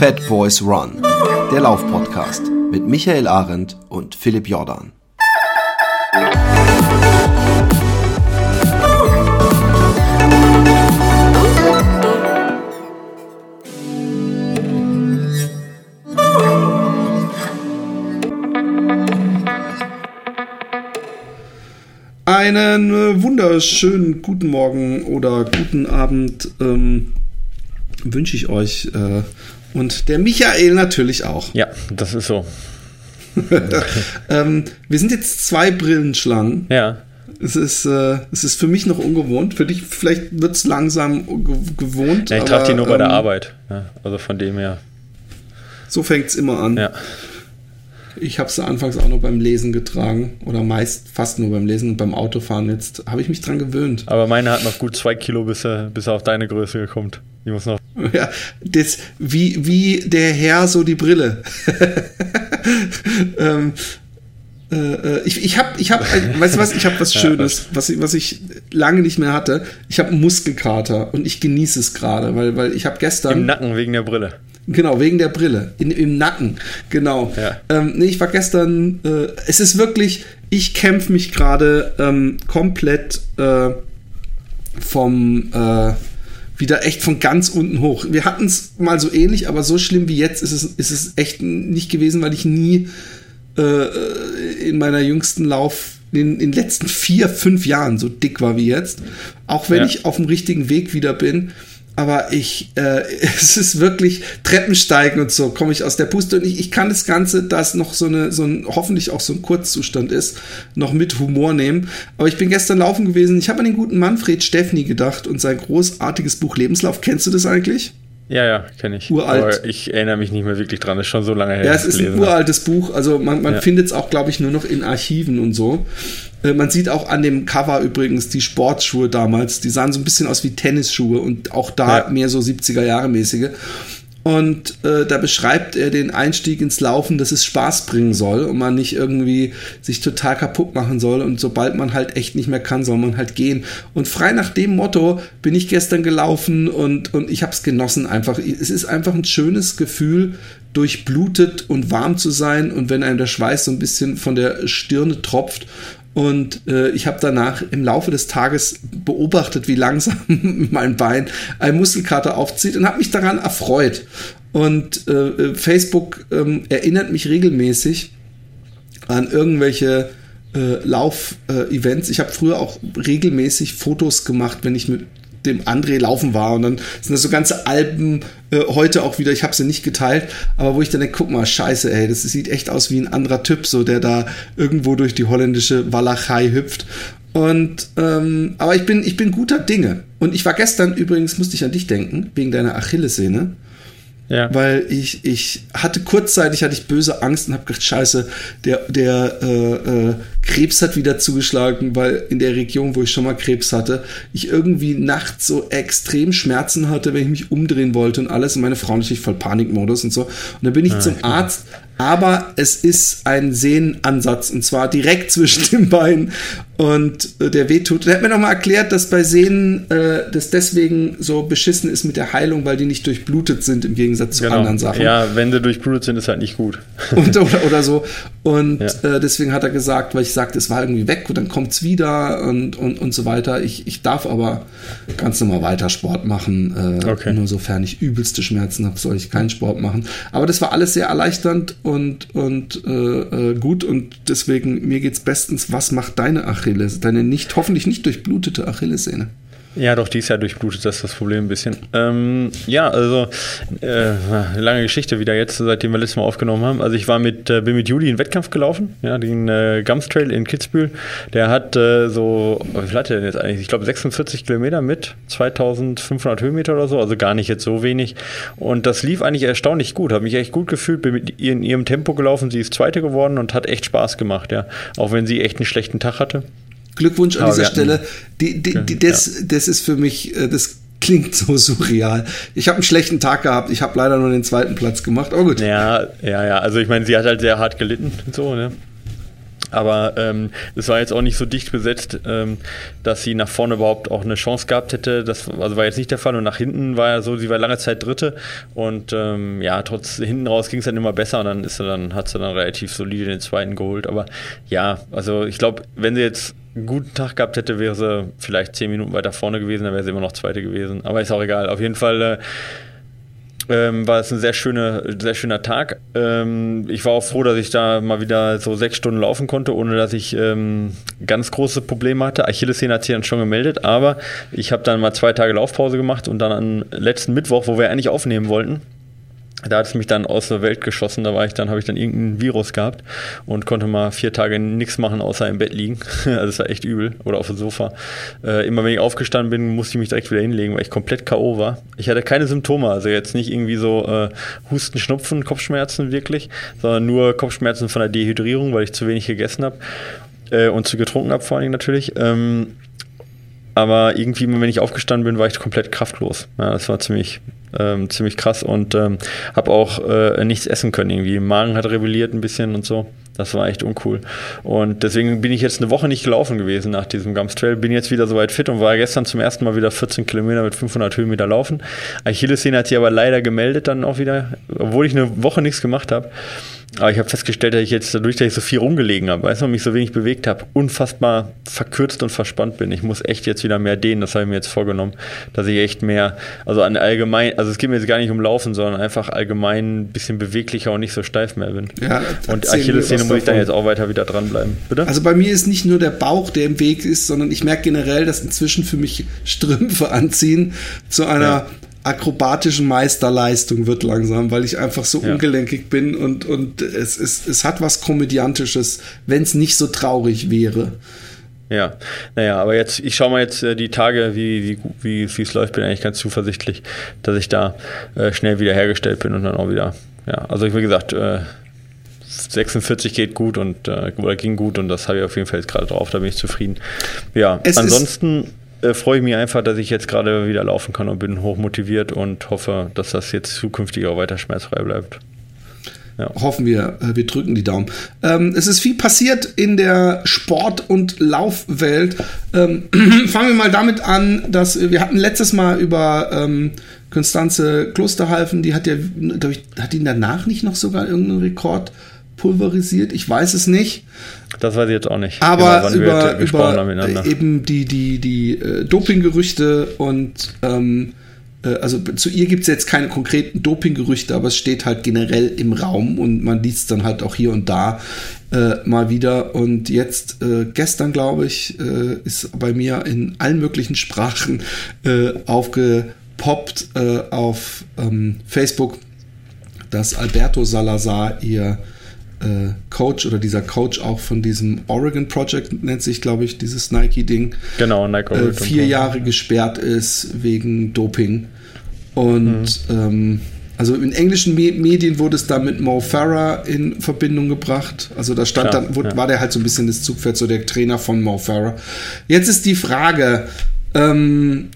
Fat Boys Run, der Laufpodcast mit Michael Arendt und Philipp Jordan. Einen äh, wunderschönen guten Morgen oder guten Abend ähm, wünsche ich euch äh, und der Michael natürlich auch. Ja, das ist so. ähm, wir sind jetzt zwei Brillenschlangen. Ja. Es ist, äh, es ist für mich noch ungewohnt. Für dich vielleicht wird es langsam gewohnt. Ja, ich trage die nur bei der ähm, Arbeit. Ja, also von dem her. So fängt es immer an. Ja. Ich habe sie anfangs auch nur beim Lesen getragen oder meist fast nur beim Lesen und beim Autofahren. Jetzt habe ich mich dran gewöhnt. Aber meine hat noch gut zwei Kilo, bis er, bis er auf deine Größe kommt. Die muss noch. Ja, das, wie, wie der Herr so die Brille. ähm, äh, äh, ich ich habe, ich hab, weißt du was, ich habe was Schönes, was ich, was ich lange nicht mehr hatte. Ich habe einen Muskelkater und ich genieße es gerade, weil, weil ich habe gestern. Im Nacken wegen der Brille. Genau, wegen der Brille. In, Im Nacken. Genau. Ja. Ähm, nee, ich war gestern. Äh, es ist wirklich, ich kämpfe mich gerade ähm, komplett äh, vom. Äh, wieder echt von ganz unten hoch. Wir hatten es mal so ähnlich, aber so schlimm wie jetzt ist es, ist es echt nicht gewesen, weil ich nie äh, in meiner jüngsten Lauf in, in den letzten vier, fünf Jahren so dick war wie jetzt. Auch wenn ja. ich auf dem richtigen Weg wieder bin aber ich, äh, es ist wirklich Treppensteigen und so, komme ich aus der Puste und ich, ich kann das Ganze, da es noch so eine, so ein, hoffentlich auch so ein Kurzzustand ist, noch mit Humor nehmen. Aber ich bin gestern laufen gewesen, ich habe an den guten Manfred Steffni gedacht und sein großartiges Buch Lebenslauf. Kennst du das eigentlich? Ja, ja, kenne ich. Uralt. Aber ich erinnere mich nicht mehr wirklich dran, das ist schon so lange her. Ja, es ist ein uraltes Buch, also man, man ja. findet es auch, glaube ich, nur noch in Archiven und so. Äh, man sieht auch an dem Cover übrigens die Sportschuhe damals, die sahen so ein bisschen aus wie Tennisschuhe und auch da ja. mehr so 70er Jahre mäßige. Und äh, da beschreibt er den Einstieg ins Laufen, dass es Spaß bringen soll und man nicht irgendwie sich total kaputt machen soll. Und sobald man halt echt nicht mehr kann, soll man halt gehen. Und frei nach dem Motto bin ich gestern gelaufen und, und ich habe es genossen einfach. Es ist einfach ein schönes Gefühl, durchblutet und warm zu sein und wenn einem der Schweiß so ein bisschen von der Stirne tropft und äh, ich habe danach im Laufe des Tages beobachtet, wie langsam mein Bein ein Muskelkater aufzieht und habe mich daran erfreut. Und äh, äh Facebook äh, erinnert mich regelmäßig an irgendwelche äh, Lauf-Events. ich habe früher auch regelmäßig Fotos gemacht, wenn ich mit dem André laufen war. Und dann sind das so ganze Alben äh, heute auch wieder, ich habe sie nicht geteilt, aber wo ich dann denke, guck mal, scheiße, ey, das sieht echt aus wie ein anderer Typ, so der da irgendwo durch die holländische Walachei hüpft. Und ähm, aber ich bin, ich bin guter Dinge. Und ich war gestern übrigens, musste ich an dich denken, wegen deiner Achillessehne. Ja. Weil ich, ich hatte kurzzeitig hatte ich böse Angst und habe gedacht, scheiße, der, der äh, äh, Krebs hat wieder zugeschlagen, weil in der Region, wo ich schon mal Krebs hatte, ich irgendwie nachts so extrem Schmerzen hatte, wenn ich mich umdrehen wollte und alles. Und meine Frau natürlich voll Panikmodus und so. Und dann bin ich ah, zum Arzt, aber es ist ein Sehnenansatz und zwar direkt zwischen den Beinen und äh, der wehtut. Der hat mir nochmal erklärt, dass bei Sehnen äh, das deswegen so beschissen ist mit der Heilung, weil die nicht durchblutet sind im Gegensatz zu genau. anderen Sachen. Ja, wenn sie durchblutet sind, ist halt nicht gut. Und, oder, oder so. Und ja. äh, deswegen hat er gesagt, weil ich sagte, es war irgendwie weg und dann kommt es wieder und, und, und so weiter. Ich, ich darf aber ganz normal weiter Sport machen. Äh, okay. Nur sofern ich übelste Schmerzen habe, soll ich keinen Sport machen. Aber das war alles sehr erleichternd und, und äh, äh gut und deswegen mir geht's bestens. Was macht deine Achille? Achilles, deine nicht, hoffentlich nicht durchblutete Achillessehne. Ja, doch, die ist ja durchblutet, das ist das Problem ein bisschen. Ähm, ja, also, äh, lange Geschichte wieder jetzt, seitdem wir letztes Mal aufgenommen haben. Also ich war mit, äh, bin mit Juli einen Wettkampf gelaufen, ja, den äh, Gums Trail in Kitzbühel. Der hat äh, so, wie viel hat der denn jetzt eigentlich? Ich glaube 46 Kilometer mit 2500 Höhenmeter oder so, also gar nicht jetzt so wenig. Und das lief eigentlich erstaunlich gut, habe mich echt gut gefühlt, bin mit ihr in ihrem Tempo gelaufen, sie ist Zweite geworden und hat echt Spaß gemacht, ja. Auch wenn sie echt einen schlechten Tag hatte. Glückwunsch an dieser Stelle. Die, die, die, das, das ist für mich, äh, das klingt so surreal. Ich habe einen schlechten Tag gehabt. Ich habe leider nur den zweiten Platz gemacht. Oh gut. Ja, ja, ja. Also ich meine, sie hat halt sehr hart gelitten und so, ne? Aber ähm, es war jetzt auch nicht so dicht besetzt, ähm, dass sie nach vorne überhaupt auch eine Chance gehabt hätte. Das also war jetzt nicht der Fall. Und nach hinten war ja so, sie war lange Zeit Dritte. Und ähm, ja, trotz hinten raus ging es dann immer besser und dann ist sie dann, hat sie dann relativ solide den zweiten geholt. Aber ja, also ich glaube, wenn sie jetzt einen guten Tag gehabt hätte, wäre sie vielleicht zehn Minuten weiter vorne gewesen, dann wäre sie immer noch Zweite gewesen. Aber ist auch egal. Auf jeden Fall. Äh, ähm, war es ein sehr, schöne, sehr schöner Tag. Ähm, ich war auch froh, dass ich da mal wieder so sechs Stunden laufen konnte, ohne dass ich ähm, ganz große Probleme hatte. Achillessehne hat sich dann schon gemeldet, aber ich habe dann mal zwei Tage Laufpause gemacht und dann am letzten Mittwoch, wo wir eigentlich aufnehmen wollten, da hat es mich dann aus der Welt geschossen. Da war ich dann, habe ich dann irgendein Virus gehabt und konnte mal vier Tage nichts machen, außer im Bett liegen. also es war echt übel. Oder auf dem Sofa. Äh, immer wenn ich aufgestanden bin, musste ich mich direkt wieder hinlegen, weil ich komplett K.O. war. Ich hatte keine Symptome, also jetzt nicht irgendwie so äh, Husten, Schnupfen, Kopfschmerzen wirklich, sondern nur Kopfschmerzen von der Dehydrierung, weil ich zu wenig gegessen habe äh, und zu getrunken habe vor allen Dingen natürlich. Ähm, aber irgendwie, wenn ich aufgestanden bin, war ich komplett kraftlos. Ja, das war ziemlich, ähm, ziemlich krass und ähm, habe auch äh, nichts essen können irgendwie. Magen hat rebelliert ein bisschen und so. Das war echt uncool. Und deswegen bin ich jetzt eine Woche nicht gelaufen gewesen nach diesem Gums Trail. Bin jetzt wieder soweit fit und war gestern zum ersten Mal wieder 14 Kilometer mit 500 Höhenmeter laufen. Achillessehne hat sich aber leider gemeldet dann auch wieder, obwohl ich eine Woche nichts gemacht habe. Aber ich habe festgestellt, dass ich jetzt dadurch, dass ich so viel rumgelegen habe, weißt du, und mich so wenig bewegt habe, unfassbar verkürzt und verspannt bin. Ich muss echt jetzt wieder mehr dehnen, das habe ich mir jetzt vorgenommen, dass ich echt mehr, also an allgemein, also es geht mir jetzt gar nicht um Laufen, sondern einfach allgemein ein bisschen beweglicher und nicht so steif mehr bin. Ja, und Achillessehne muss ich dann jetzt auch weiter wieder dranbleiben. Bitte? Also bei mir ist nicht nur der Bauch, der im Weg ist, sondern ich merke generell, dass inzwischen für mich Strümpfe anziehen zu einer ja akrobatischen Meisterleistung wird langsam, weil ich einfach so ja. ungelenkig bin und, und es, es, es hat was Komödiantisches, wenn es nicht so traurig wäre. Ja, naja, aber jetzt, ich schaue mal jetzt äh, die Tage, wie wie wie es läuft, bin eigentlich ganz zuversichtlich, dass ich da äh, schnell wieder hergestellt bin und dann auch wieder, ja, also wie gesagt, äh, 46 geht gut und äh, oder ging gut und das habe ich auf jeden Fall jetzt gerade drauf, da bin ich zufrieden. Ja, es ansonsten äh, freue ich mich einfach, dass ich jetzt gerade wieder laufen kann und bin hochmotiviert und hoffe, dass das jetzt zukünftig auch weiter schmerzfrei bleibt. Ja. Hoffen wir, äh, wir drücken die Daumen. Ähm, es ist viel passiert in der Sport- und Laufwelt. Ähm, fangen wir mal damit an, dass wir hatten letztes Mal über ähm, Konstanze Klosterhalfen, die hat ja, ich, hat ihn danach nicht noch sogar irgendeinen Rekord pulverisiert? Ich weiß es nicht. Das weiß ich jetzt auch nicht. Aber genau, über, über eben die, die, die äh, Dopinggerüchte und ähm, äh, also zu ihr gibt es jetzt keine konkreten Dopinggerüchte, aber es steht halt generell im Raum und man liest dann halt auch hier und da äh, mal wieder. Und jetzt, äh, gestern glaube ich, äh, ist bei mir in allen möglichen Sprachen äh, aufgepoppt äh, auf ähm, Facebook, dass Alberto Salazar ihr äh, Coach oder dieser Coach auch von diesem Oregon Project nennt sich, glaube ich, dieses Nike-Ding. Genau, Nike Oregon. Äh, vier Jahre gesperrt ist wegen Doping. Und mhm. ähm, also in englischen Me Medien wurde es da mit Mo Farah in Verbindung gebracht. Also da stand Klar, dann, wurde, ja. war der halt so ein bisschen das Zugpferd, so der Trainer von Mo Farah. Jetzt ist die Frage, ähm,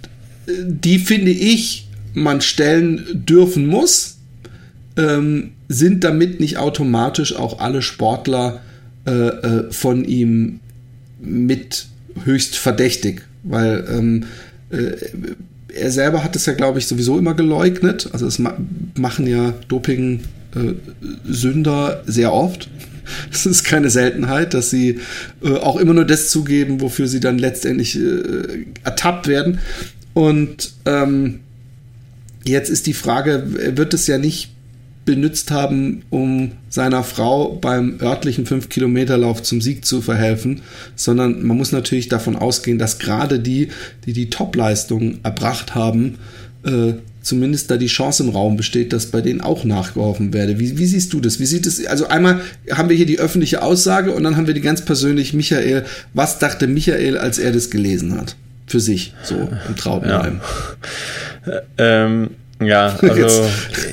die finde ich, man stellen dürfen muss. Ähm, sind damit nicht automatisch auch alle Sportler äh, äh, von ihm mit höchst verdächtig? Weil ähm, äh, er selber hat es ja, glaube ich, sowieso immer geleugnet. Also es ma machen ja Doping-Sünder äh, sehr oft. Es ist keine Seltenheit, dass sie äh, auch immer nur das zugeben, wofür sie dann letztendlich äh, ertappt werden. Und ähm, jetzt ist die Frage, wird es ja nicht benutzt haben, um seiner Frau beim örtlichen 5-Kilometer-Lauf zum Sieg zu verhelfen, sondern man muss natürlich davon ausgehen, dass gerade die, die die Top-Leistung erbracht haben, äh, zumindest da die Chance im Raum besteht, dass bei denen auch nachgeholfen werde. Wie, wie siehst du das? Wie sieht es? Also einmal haben wir hier die öffentliche Aussage und dann haben wir die ganz persönlich Michael. Was dachte Michael, als er das gelesen hat? Für sich, so im Traubenheim. Ja. Ähm ja, also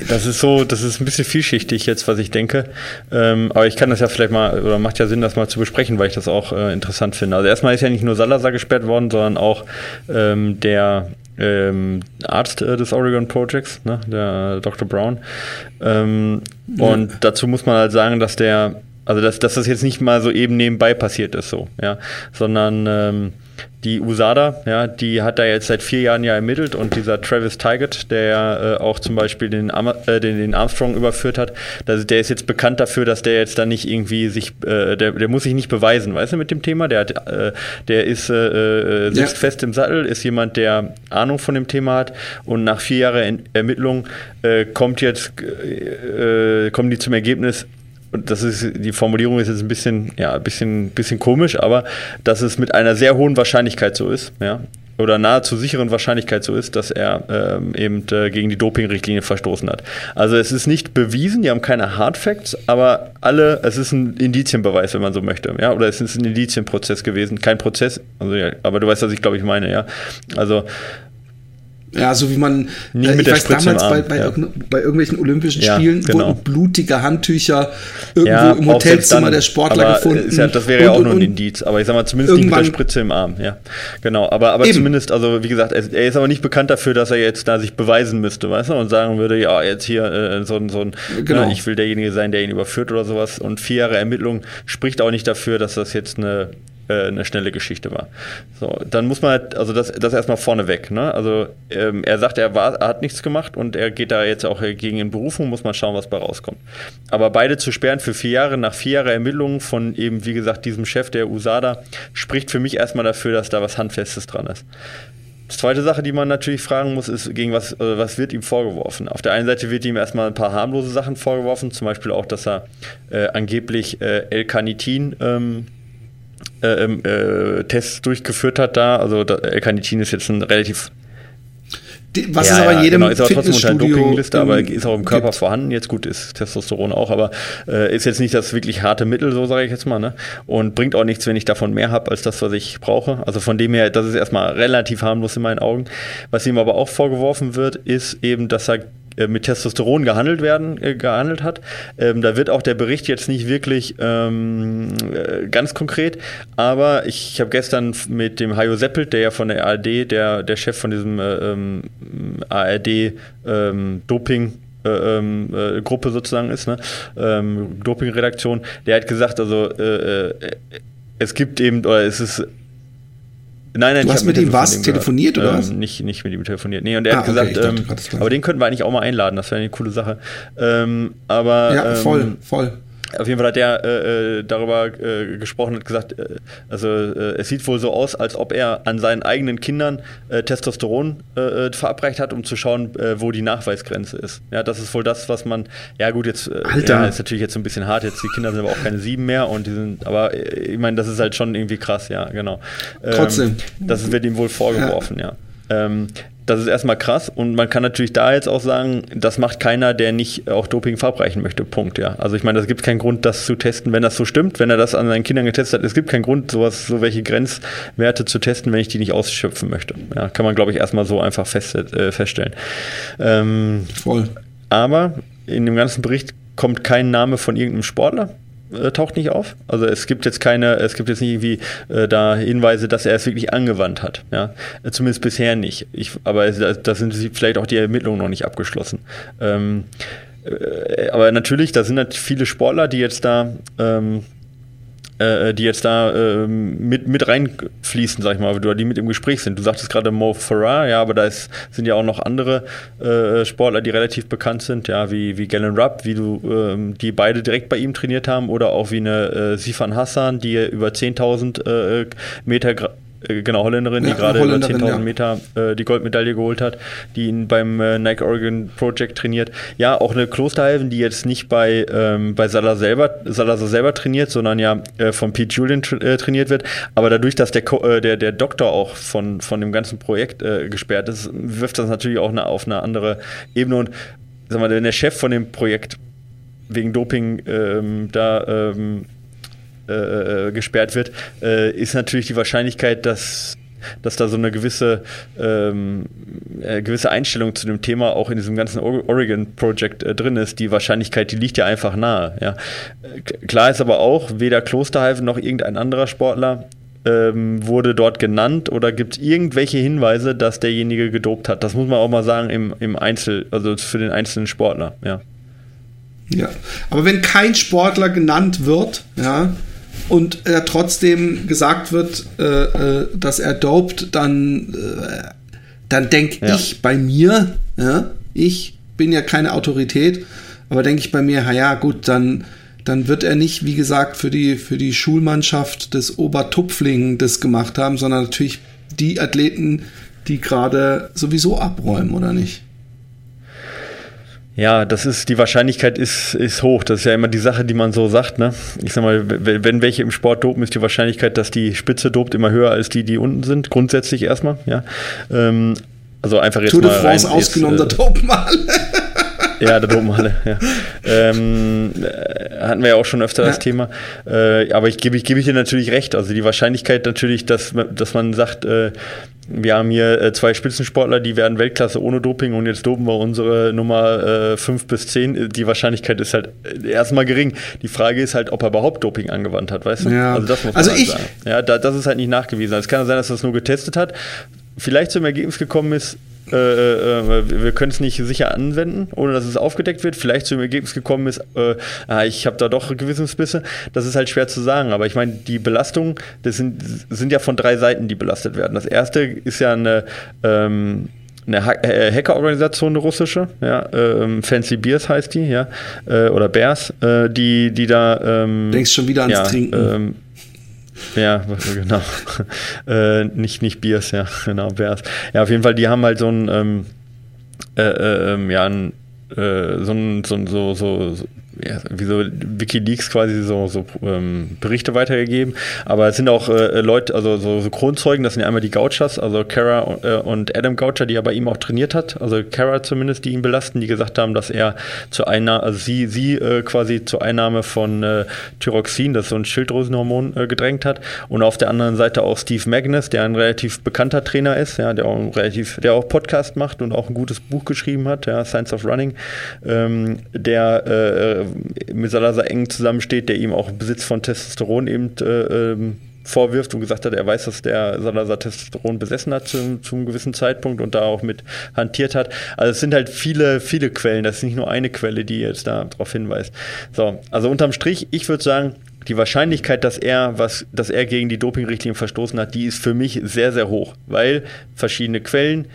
das ist so, das ist ein bisschen vielschichtig jetzt, was ich denke. Ähm, aber ich kann das ja vielleicht mal, oder macht ja Sinn, das mal zu besprechen, weil ich das auch äh, interessant finde. Also erstmal ist ja nicht nur Salazar gesperrt worden, sondern auch ähm, der ähm, Arzt äh, des Oregon Projects, ne, der Dr. Brown. Ähm, ja. Und dazu muss man halt sagen, dass der Also dass, dass das jetzt nicht mal so eben nebenbei passiert ist, so, ja, sondern ähm, die USADA, ja, die hat da jetzt seit vier Jahren ja ermittelt und dieser Travis Tygart, der äh, auch zum Beispiel den, äh, den, den, Armstrong überführt hat, das, der ist jetzt bekannt dafür, dass der jetzt da nicht irgendwie sich, äh, der, der muss sich nicht beweisen, weißt du, mit dem Thema. Der, hat, äh, der ist, äh, äh, sitzt ja. fest im Sattel, ist jemand, der Ahnung von dem Thema hat und nach vier Jahren Ermittlung kommt jetzt, kommen die zum Ergebnis, und das ist, die Formulierung ist jetzt ein bisschen, ja, ein bisschen, bisschen komisch, aber dass es mit einer sehr hohen Wahrscheinlichkeit so ist, ja, oder nahezu sicheren Wahrscheinlichkeit so ist, dass er ähm, eben äh, gegen die Dopingrichtlinie verstoßen hat. Also es ist nicht bewiesen, die haben keine Hard Facts, aber alle, es ist ein Indizienbeweis, wenn man so möchte, ja, oder es ist ein Indizienprozess gewesen, kein Prozess, also ja, aber du weißt, was ich glaube ich meine, ja. Also ja, so wie man, Nicht äh, ich weiß damals bei, bei, ja. bei, irgendwelchen Olympischen ja, Spielen genau. wurden blutige Handtücher irgendwo ja, im Hotelzimmer dann, der Sportler gefunden. Ja, das wäre ja auch nur ein Indiz, aber ich sag mal, zumindest nicht mit der Spritze im Arm, ja. Genau, aber, aber zumindest, also wie gesagt, er, er, ist aber nicht bekannt dafür, dass er jetzt da sich beweisen müsste, weißt du, und sagen würde, ja, jetzt hier äh, so, so ein, genau. na, ich will derjenige sein, der ihn überführt oder sowas. Und vier Jahre Ermittlung spricht auch nicht dafür, dass das jetzt eine äh, eine schnelle Geschichte war. So, dann muss man halt, also das, das erstmal vorneweg. Ne? Also ähm, er sagt, er, war, er hat nichts gemacht und er geht da jetzt auch gegen in Berufung, muss man schauen, was bei rauskommt. Aber beide zu sperren für vier Jahre, nach vier Jahren Ermittlungen von eben, wie gesagt, diesem Chef der USADA, spricht für mich erstmal dafür, dass da was Handfestes dran ist. Die zweite Sache, die man natürlich fragen muss, ist, gegen was, äh, was wird ihm vorgeworfen? Auf der einen Seite wird ihm erstmal ein paar harmlose Sachen vorgeworfen, zum Beispiel auch, dass er äh, angeblich äh, L-Carnitin ähm, äh, ähm, äh, Tests durchgeführt hat da. Also L-Carnitin ist jetzt ein relativ was ja, ist aber in jedem genau, ist aber trotzdem unter der Dopingliste, aber ist auch im Körper gibt. vorhanden. Jetzt gut, ist Testosteron auch, aber äh, ist jetzt nicht das wirklich harte Mittel, so sage ich jetzt mal, ne? Und bringt auch nichts, wenn ich davon mehr habe als das, was ich brauche. Also von dem her, das ist erstmal relativ harmlos in meinen Augen. Was ihm aber auch vorgeworfen wird, ist eben, dass er äh, mit Testosteron gehandelt werden, äh, gehandelt hat. Ähm, da wird auch der Bericht jetzt nicht wirklich ähm, äh, ganz konkret, aber ich, ich habe gestern mit dem Hajo Seppelt, der ja von der ARD, der, der Chef von diesem äh, ähm, ARD ähm, Doping äh, ähm, äh, Gruppe sozusagen ist, ne? ähm, Doping-Redaktion, der hat gesagt, also äh, äh, es gibt eben, oder es ist Nein, nein, du hast mit ihm was telefoniert oder ähm, was? Nicht, nicht mit ihm telefoniert. Nee, und er ah, hat gesagt, okay, ähm, aber den könnten wir eigentlich auch mal einladen, das wäre eine coole Sache. Ähm, aber ja, voll, ähm, voll. Auf jeden Fall hat er äh, äh, darüber äh, gesprochen und gesagt, äh, also äh, es sieht wohl so aus, als ob er an seinen eigenen Kindern äh, Testosteron verabreicht hat, um zu schauen, wo die Nachweisgrenze ist. Ja, das ist wohl das, was man, ja gut, jetzt Alter. Ja, ist natürlich jetzt so ein bisschen hart, jetzt die Kinder sind aber auch keine sieben mehr und die sind, aber ich meine, das ist halt schon irgendwie krass, ja, genau. Ähm, Trotzdem. Das wird ihm wohl vorgeworfen, ja. ja. Ähm, das ist erstmal krass und man kann natürlich da jetzt auch sagen, das macht keiner, der nicht auch Doping verabreichen möchte. Punkt, ja. Also ich meine, es gibt keinen Grund, das zu testen, wenn das so stimmt, wenn er das an seinen Kindern getestet hat. Es gibt keinen Grund, sowas, so welche Grenzwerte zu testen, wenn ich die nicht ausschöpfen möchte. Ja, kann man, glaube ich, erstmal so einfach fest, äh, feststellen. Ähm, Voll. Aber in dem ganzen Bericht kommt kein Name von irgendeinem Sportler äh, taucht nicht auf. Also es gibt jetzt keine, es gibt jetzt nicht irgendwie äh, da Hinweise, dass er es wirklich angewandt hat. Ja? Äh, zumindest bisher nicht. Ich, aber da sind vielleicht auch die Ermittlungen noch nicht abgeschlossen. Ähm, äh, aber natürlich, da sind halt viele Sportler, die jetzt da ähm, äh, die jetzt da äh, mit, mit reinfließen, sag ich mal, oder die mit im Gespräch sind. Du sagtest gerade Mo Farah, ja, aber da ist, sind ja auch noch andere äh, Sportler, die relativ bekannt sind, ja, wie, wie Galen Rupp, wie du, ähm, die beide direkt bei ihm trainiert haben, oder auch wie eine äh, Sifan Hassan, die über 10.000 äh, Meter äh, genau, Holländerin, ja, die gerade über 10.000 ja. Meter äh, die Goldmedaille geholt hat, die ihn beim äh, Nike Oregon Project trainiert. Ja, auch eine Klosterhalven, die jetzt nicht bei, ähm, bei Salah selber, Salazar selber trainiert, sondern ja äh, von Pete Julian tra äh, trainiert wird. Aber dadurch, dass der, äh, der, der Doktor auch von, von dem ganzen Projekt gesperrt ist, wirft das natürlich auch eine, auf eine andere Ebene. Und sag mal, wenn der Chef von dem Projekt wegen Doping ähm, da ähm, äh, äh, gesperrt wird, äh, ist natürlich die Wahrscheinlichkeit, dass dass da so eine gewisse, ähm, äh, gewisse Einstellung zu dem Thema auch in diesem ganzen Oregon Project äh, drin ist. Die Wahrscheinlichkeit, die liegt ja einfach nahe. Ja. Klar ist aber auch, weder Klosterhalfen noch irgendein anderer Sportler ähm, wurde dort genannt oder gibt es irgendwelche Hinweise, dass derjenige gedopt hat. Das muss man auch mal sagen im, im Einzel, also für den einzelnen Sportler. Ja. Ja, aber wenn kein Sportler genannt wird, ja, und er trotzdem gesagt wird, äh, äh, dass er dopt, dann, äh, dann denke ja. ich bei mir, ja, ich bin ja keine Autorität, aber denke ich bei mir, ja gut, dann, dann wird er nicht, wie gesagt, für die, für die Schulmannschaft des Obertupfling das gemacht haben, sondern natürlich die Athleten, die gerade sowieso abräumen, oder nicht? Ja, das ist, die Wahrscheinlichkeit ist, ist hoch. Das ist ja immer die Sache, die man so sagt, ne? Ich sag mal, wenn welche im Sport dopen, ist die Wahrscheinlichkeit, dass die Spitze dopt, immer höher als die, die unten sind. Grundsätzlich erstmal, ja. Ähm, also einfach jetzt Tour de France ausgenommen, äh, da dopen alle. Ja, da dopen alle, ja. Ähm, äh, hatten wir ja auch schon öfter ja. das Thema. Äh, aber ich gebe ich, gebe ich dir natürlich recht. Also die Wahrscheinlichkeit natürlich, dass, dass man sagt, äh, wir haben hier äh, zwei Spitzensportler, die werden Weltklasse ohne Doping und jetzt dopen wir unsere Nummer 5 äh, bis 10. Die Wahrscheinlichkeit ist halt erstmal gering. Die Frage ist halt, ob er überhaupt Doping angewandt hat, weißt du? Ja. Also das muss man also halt ich, sagen. Ja, da, das ist halt nicht nachgewiesen. Es kann sein, dass er es nur getestet hat. Vielleicht zum Ergebnis gekommen ist, äh, äh, wir können es nicht sicher anwenden, ohne dass es aufgedeckt wird. Vielleicht zu dem Ergebnis gekommen ist, äh, ah, ich habe da doch Gewissensbisse. Das ist halt schwer zu sagen. Aber ich meine, die Belastung, das sind, sind ja von drei Seiten, die belastet werden. Das erste ist ja eine ähm, eine äh, Hackerorganisation, eine russische, ja, ähm, Fancy Beers heißt die, ja, äh, oder Bears, äh, die, die da. Ähm, Denkst schon wieder ans ja, Trinken. Ähm, ja, genau. äh, nicht, nicht Biers, ja, genau, Bears. Ja, auf jeden Fall, die haben halt so ein, ähm, äh, äh, ähm, ja, ein, äh, so ein, so, so, so, ja, wie so Wikileaks quasi so, so ähm, Berichte weitergegeben. Aber es sind auch äh, Leute, also so, so, Kronzeugen, das sind ja einmal die Gauchers, also Kara äh, und Adam Goucher, die er bei ihm auch trainiert hat, also Kara zumindest, die ihn belasten, die gesagt haben, dass er zur Einnahme, also sie, sie äh, quasi zur Einnahme von äh, Thyroxin, das ist so ein Schilddrüsenhormon, äh, gedrängt hat. Und auf der anderen Seite auch Steve Magnus, der ein relativ bekannter Trainer ist, ja, der auch relativ, der auch Podcast macht und auch ein gutes Buch geschrieben hat, ja, Science of Running, ähm, der äh, mit Salazar eng zusammensteht, der ihm auch Besitz von Testosteron eben äh, ähm, vorwirft und gesagt hat, er weiß, dass der Salazar Testosteron besessen hat zum, zum gewissen Zeitpunkt und da auch mit hantiert hat. Also es sind halt viele, viele Quellen. Das ist nicht nur eine Quelle, die jetzt da darauf hinweist. So, also unterm Strich, ich würde sagen, die Wahrscheinlichkeit, dass er was, dass er gegen die Dopingrichtlinien verstoßen hat, die ist für mich sehr, sehr hoch, weil verschiedene Quellen.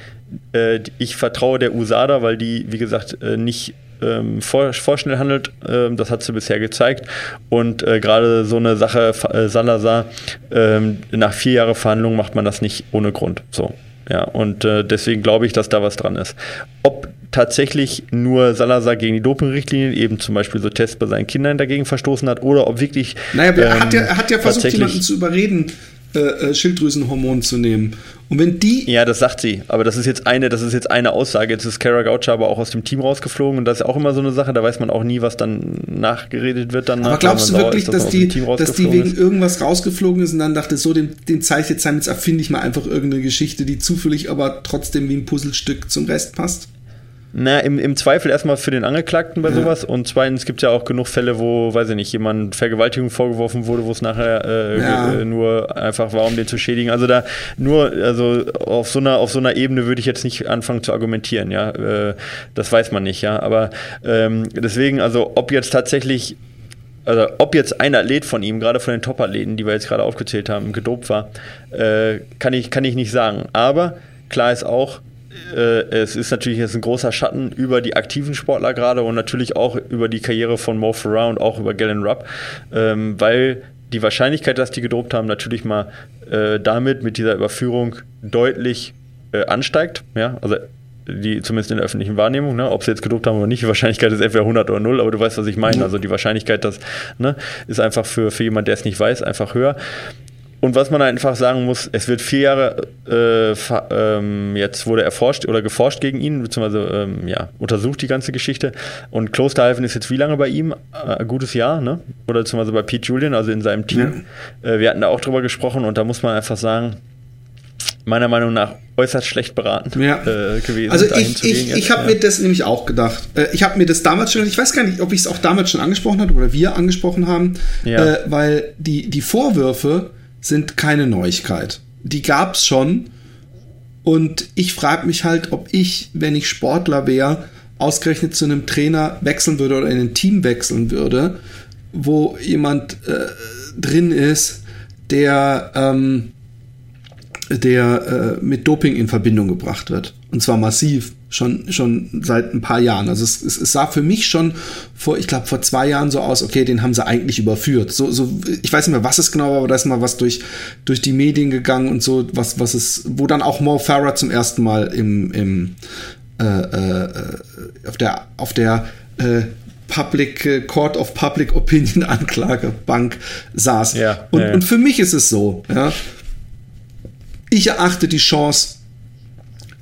Äh, ich vertraue der USADA, weil die, wie gesagt, äh, nicht ähm, vor, vorschnell handelt. Ähm, das hat sie bisher gezeigt. Und äh, gerade so eine Sache, äh, Salazar, ähm, nach vier Jahren Verhandlungen macht man das nicht ohne Grund. So. Ja, und äh, deswegen glaube ich, dass da was dran ist. Ob tatsächlich nur Salazar gegen die Dopingrichtlinien, eben zum Beispiel so Tests bei seinen Kindern dagegen verstoßen hat, oder ob wirklich. Naja, er, hat ja, er hat ja versucht, jemanden zu überreden, äh, äh, Schilddrüsenhormon zu nehmen. Und wenn die. Ja, das sagt sie. Aber das ist jetzt eine, das ist jetzt eine Aussage. Jetzt ist Kara Goucher aber auch aus dem Team rausgeflogen und das ist auch immer so eine Sache, da weiß man auch nie, was dann nachgeredet wird. Dann aber glaubst du wirklich, ist, dass, dass, die, dass die wegen ist? irgendwas rausgeflogen ist und dann dachte, so, den, den zeige jetzt jetzt erfinde ich mal einfach irgendeine Geschichte, die zufällig aber trotzdem wie ein Puzzlestück zum Rest passt? Na, im, im Zweifel erstmal für den Angeklagten bei ja. sowas und zweitens gibt es ja auch genug Fälle, wo, weiß ich nicht, jemand Vergewaltigung vorgeworfen wurde, wo es nachher äh, ja. nur einfach war, um den zu schädigen. Also da nur, also auf so einer, auf so einer Ebene würde ich jetzt nicht anfangen zu argumentieren, ja. Äh, das weiß man nicht, ja. Aber ähm, deswegen, also ob jetzt tatsächlich also ob jetzt ein Athlet von ihm, gerade von den Top-Athleten, die wir jetzt gerade aufgezählt haben, gedopt war, äh, kann, ich, kann ich nicht sagen. Aber klar ist auch, äh, es ist natürlich jetzt ein großer Schatten über die aktiven Sportler gerade und natürlich auch über die Karriere von Mo Farah und auch über Galen Rupp, ähm, weil die Wahrscheinlichkeit, dass die gedopt haben, natürlich mal äh, damit mit dieser Überführung deutlich äh, ansteigt. Ja, also die zumindest in der öffentlichen Wahrnehmung, ne? ob sie jetzt gedopt haben oder nicht, die Wahrscheinlichkeit ist entweder 100 oder 0, aber du weißt, was ich meine. Also die Wahrscheinlichkeit, dass, ne, ist einfach für, für jemanden, der es nicht weiß, einfach höher. Und was man einfach sagen muss, es wird vier Jahre äh, ähm, jetzt wurde erforscht oder geforscht gegen ihn, beziehungsweise ähm, ja, untersucht die ganze Geschichte. Und Klosterhalfen ist jetzt wie lange bei ihm? Äh, ein gutes Jahr, ne? Oder beziehungsweise bei Pete Julian, also in seinem Team. Ja. Äh, wir hatten da auch drüber gesprochen und da muss man einfach sagen, meiner Meinung nach äußerst schlecht beraten ja. äh, gewesen. Also ich, ich, ich habe ja. mir das nämlich auch gedacht. Äh, ich habe mir das damals schon, ich weiß gar nicht, ob ich es auch damals schon angesprochen habe oder wir angesprochen haben, ja. äh, weil die, die Vorwürfe sind keine Neuigkeit. Die gab es schon. Und ich frage mich halt, ob ich, wenn ich Sportler wäre, ausgerechnet zu einem Trainer wechseln würde oder in ein Team wechseln würde, wo jemand äh, drin ist, der, ähm, der äh, mit Doping in Verbindung gebracht wird. Und zwar massiv, schon, schon seit ein paar Jahren. Also es, es, es sah für mich schon vor, ich glaube, vor zwei Jahren so aus, okay, den haben sie eigentlich überführt. So, so, ich weiß nicht mehr, was es genau war, aber da ist mal was durch, durch die Medien gegangen und so, was, was es, wo dann auch Mo Farah zum ersten Mal im, im äh, äh, auf der, auf der äh, Public äh, Court of Public Opinion Anklagebank saß. Ja, und, ja, ja. und für mich ist es so, ja. Ich erachte die Chance,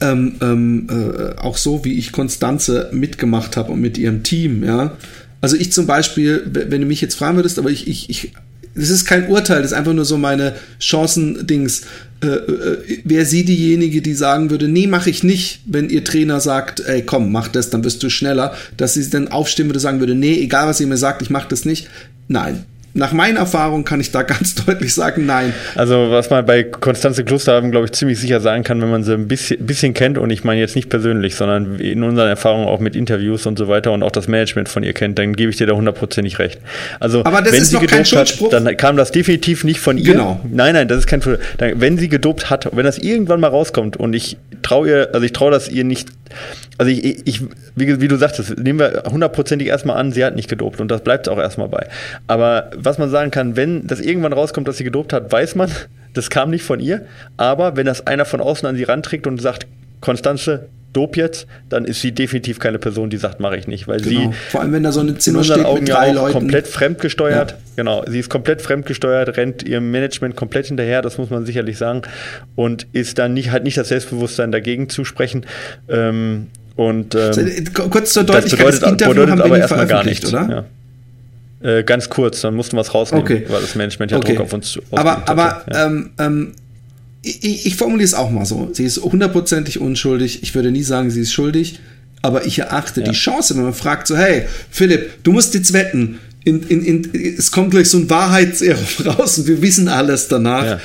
ähm, ähm, äh, auch so wie ich Konstanze mitgemacht habe und mit ihrem Team, ja. Also ich zum Beispiel, wenn du mich jetzt fragen würdest, aber ich, ich, ich das ist kein Urteil, das ist einfach nur so meine Chancen-Dings. Äh, äh, Wäre sie diejenige, die sagen würde, nee, mache ich nicht, wenn ihr Trainer sagt, ey, komm, mach das, dann wirst du schneller, dass sie dann aufstehen würde, sagen würde, nee, egal was ihr mir sagt, ich mache das nicht. Nein, nach meiner Erfahrung kann ich da ganz deutlich sagen, nein. Also was man bei Konstanze Klosterhaben, glaube ich, ziemlich sicher sagen kann, wenn man sie ein bisschen, bisschen kennt, und ich meine jetzt nicht persönlich, sondern in unseren Erfahrungen auch mit Interviews und so weiter und auch das Management von ihr kennt, dann gebe ich dir da hundertprozentig recht. Also Aber das wenn ist sie gedopt hat, dann kam das definitiv nicht von ihr. Genau. Nein, nein, das ist kein Wenn sie gedopt hat, wenn das irgendwann mal rauskommt und ich traue ihr, also ich traue das ihr nicht, also ich, ich ich- wie, wie du sagtest, nehmen wir hundertprozentig erstmal an, sie hat nicht gedopt und das bleibt auch erstmal bei. Aber was man sagen kann, wenn das irgendwann rauskommt, dass sie gedopt hat, weiß man, das kam nicht von ihr. Aber wenn das einer von außen an sie ranträgt und sagt, Konstanze, dop jetzt, dann ist sie definitiv keine Person, die sagt, mache ich nicht, weil Genau. sie Vor allem, wenn da so eine in Zimmer steht Augen mit drei Leuten. komplett fremdgesteuert. Ja. Genau, sie ist komplett fremdgesteuert, rennt ihrem Management komplett hinterher, das muss man sicherlich sagen. Und ist dann nicht, hat nicht das Selbstbewusstsein dagegen zu sprechen. Ähm, und ähm, Kurz zur das Deutlichkeit, das, bedeutet, Interview bedeutet haben wir aber erstmal gar nichts. oder? Ja. Äh, ganz kurz, dann mussten wir es rausnehmen, Okay. weil das Management ja Okay. Druck auf uns zu- Aber, aber. Ja. ähm, ähm, ich, ich formuliere es auch mal so. Sie ist hundertprozentig unschuldig. Ich würde nie sagen, sie ist schuldig. Aber ich erachte Ja. die Chance, wenn man fragt, so, hey, Philipp, du musst jetzt wetten. In, in, in, es kommt gleich so ein Wahrheitserum raus und wir wissen alles danach. Ja.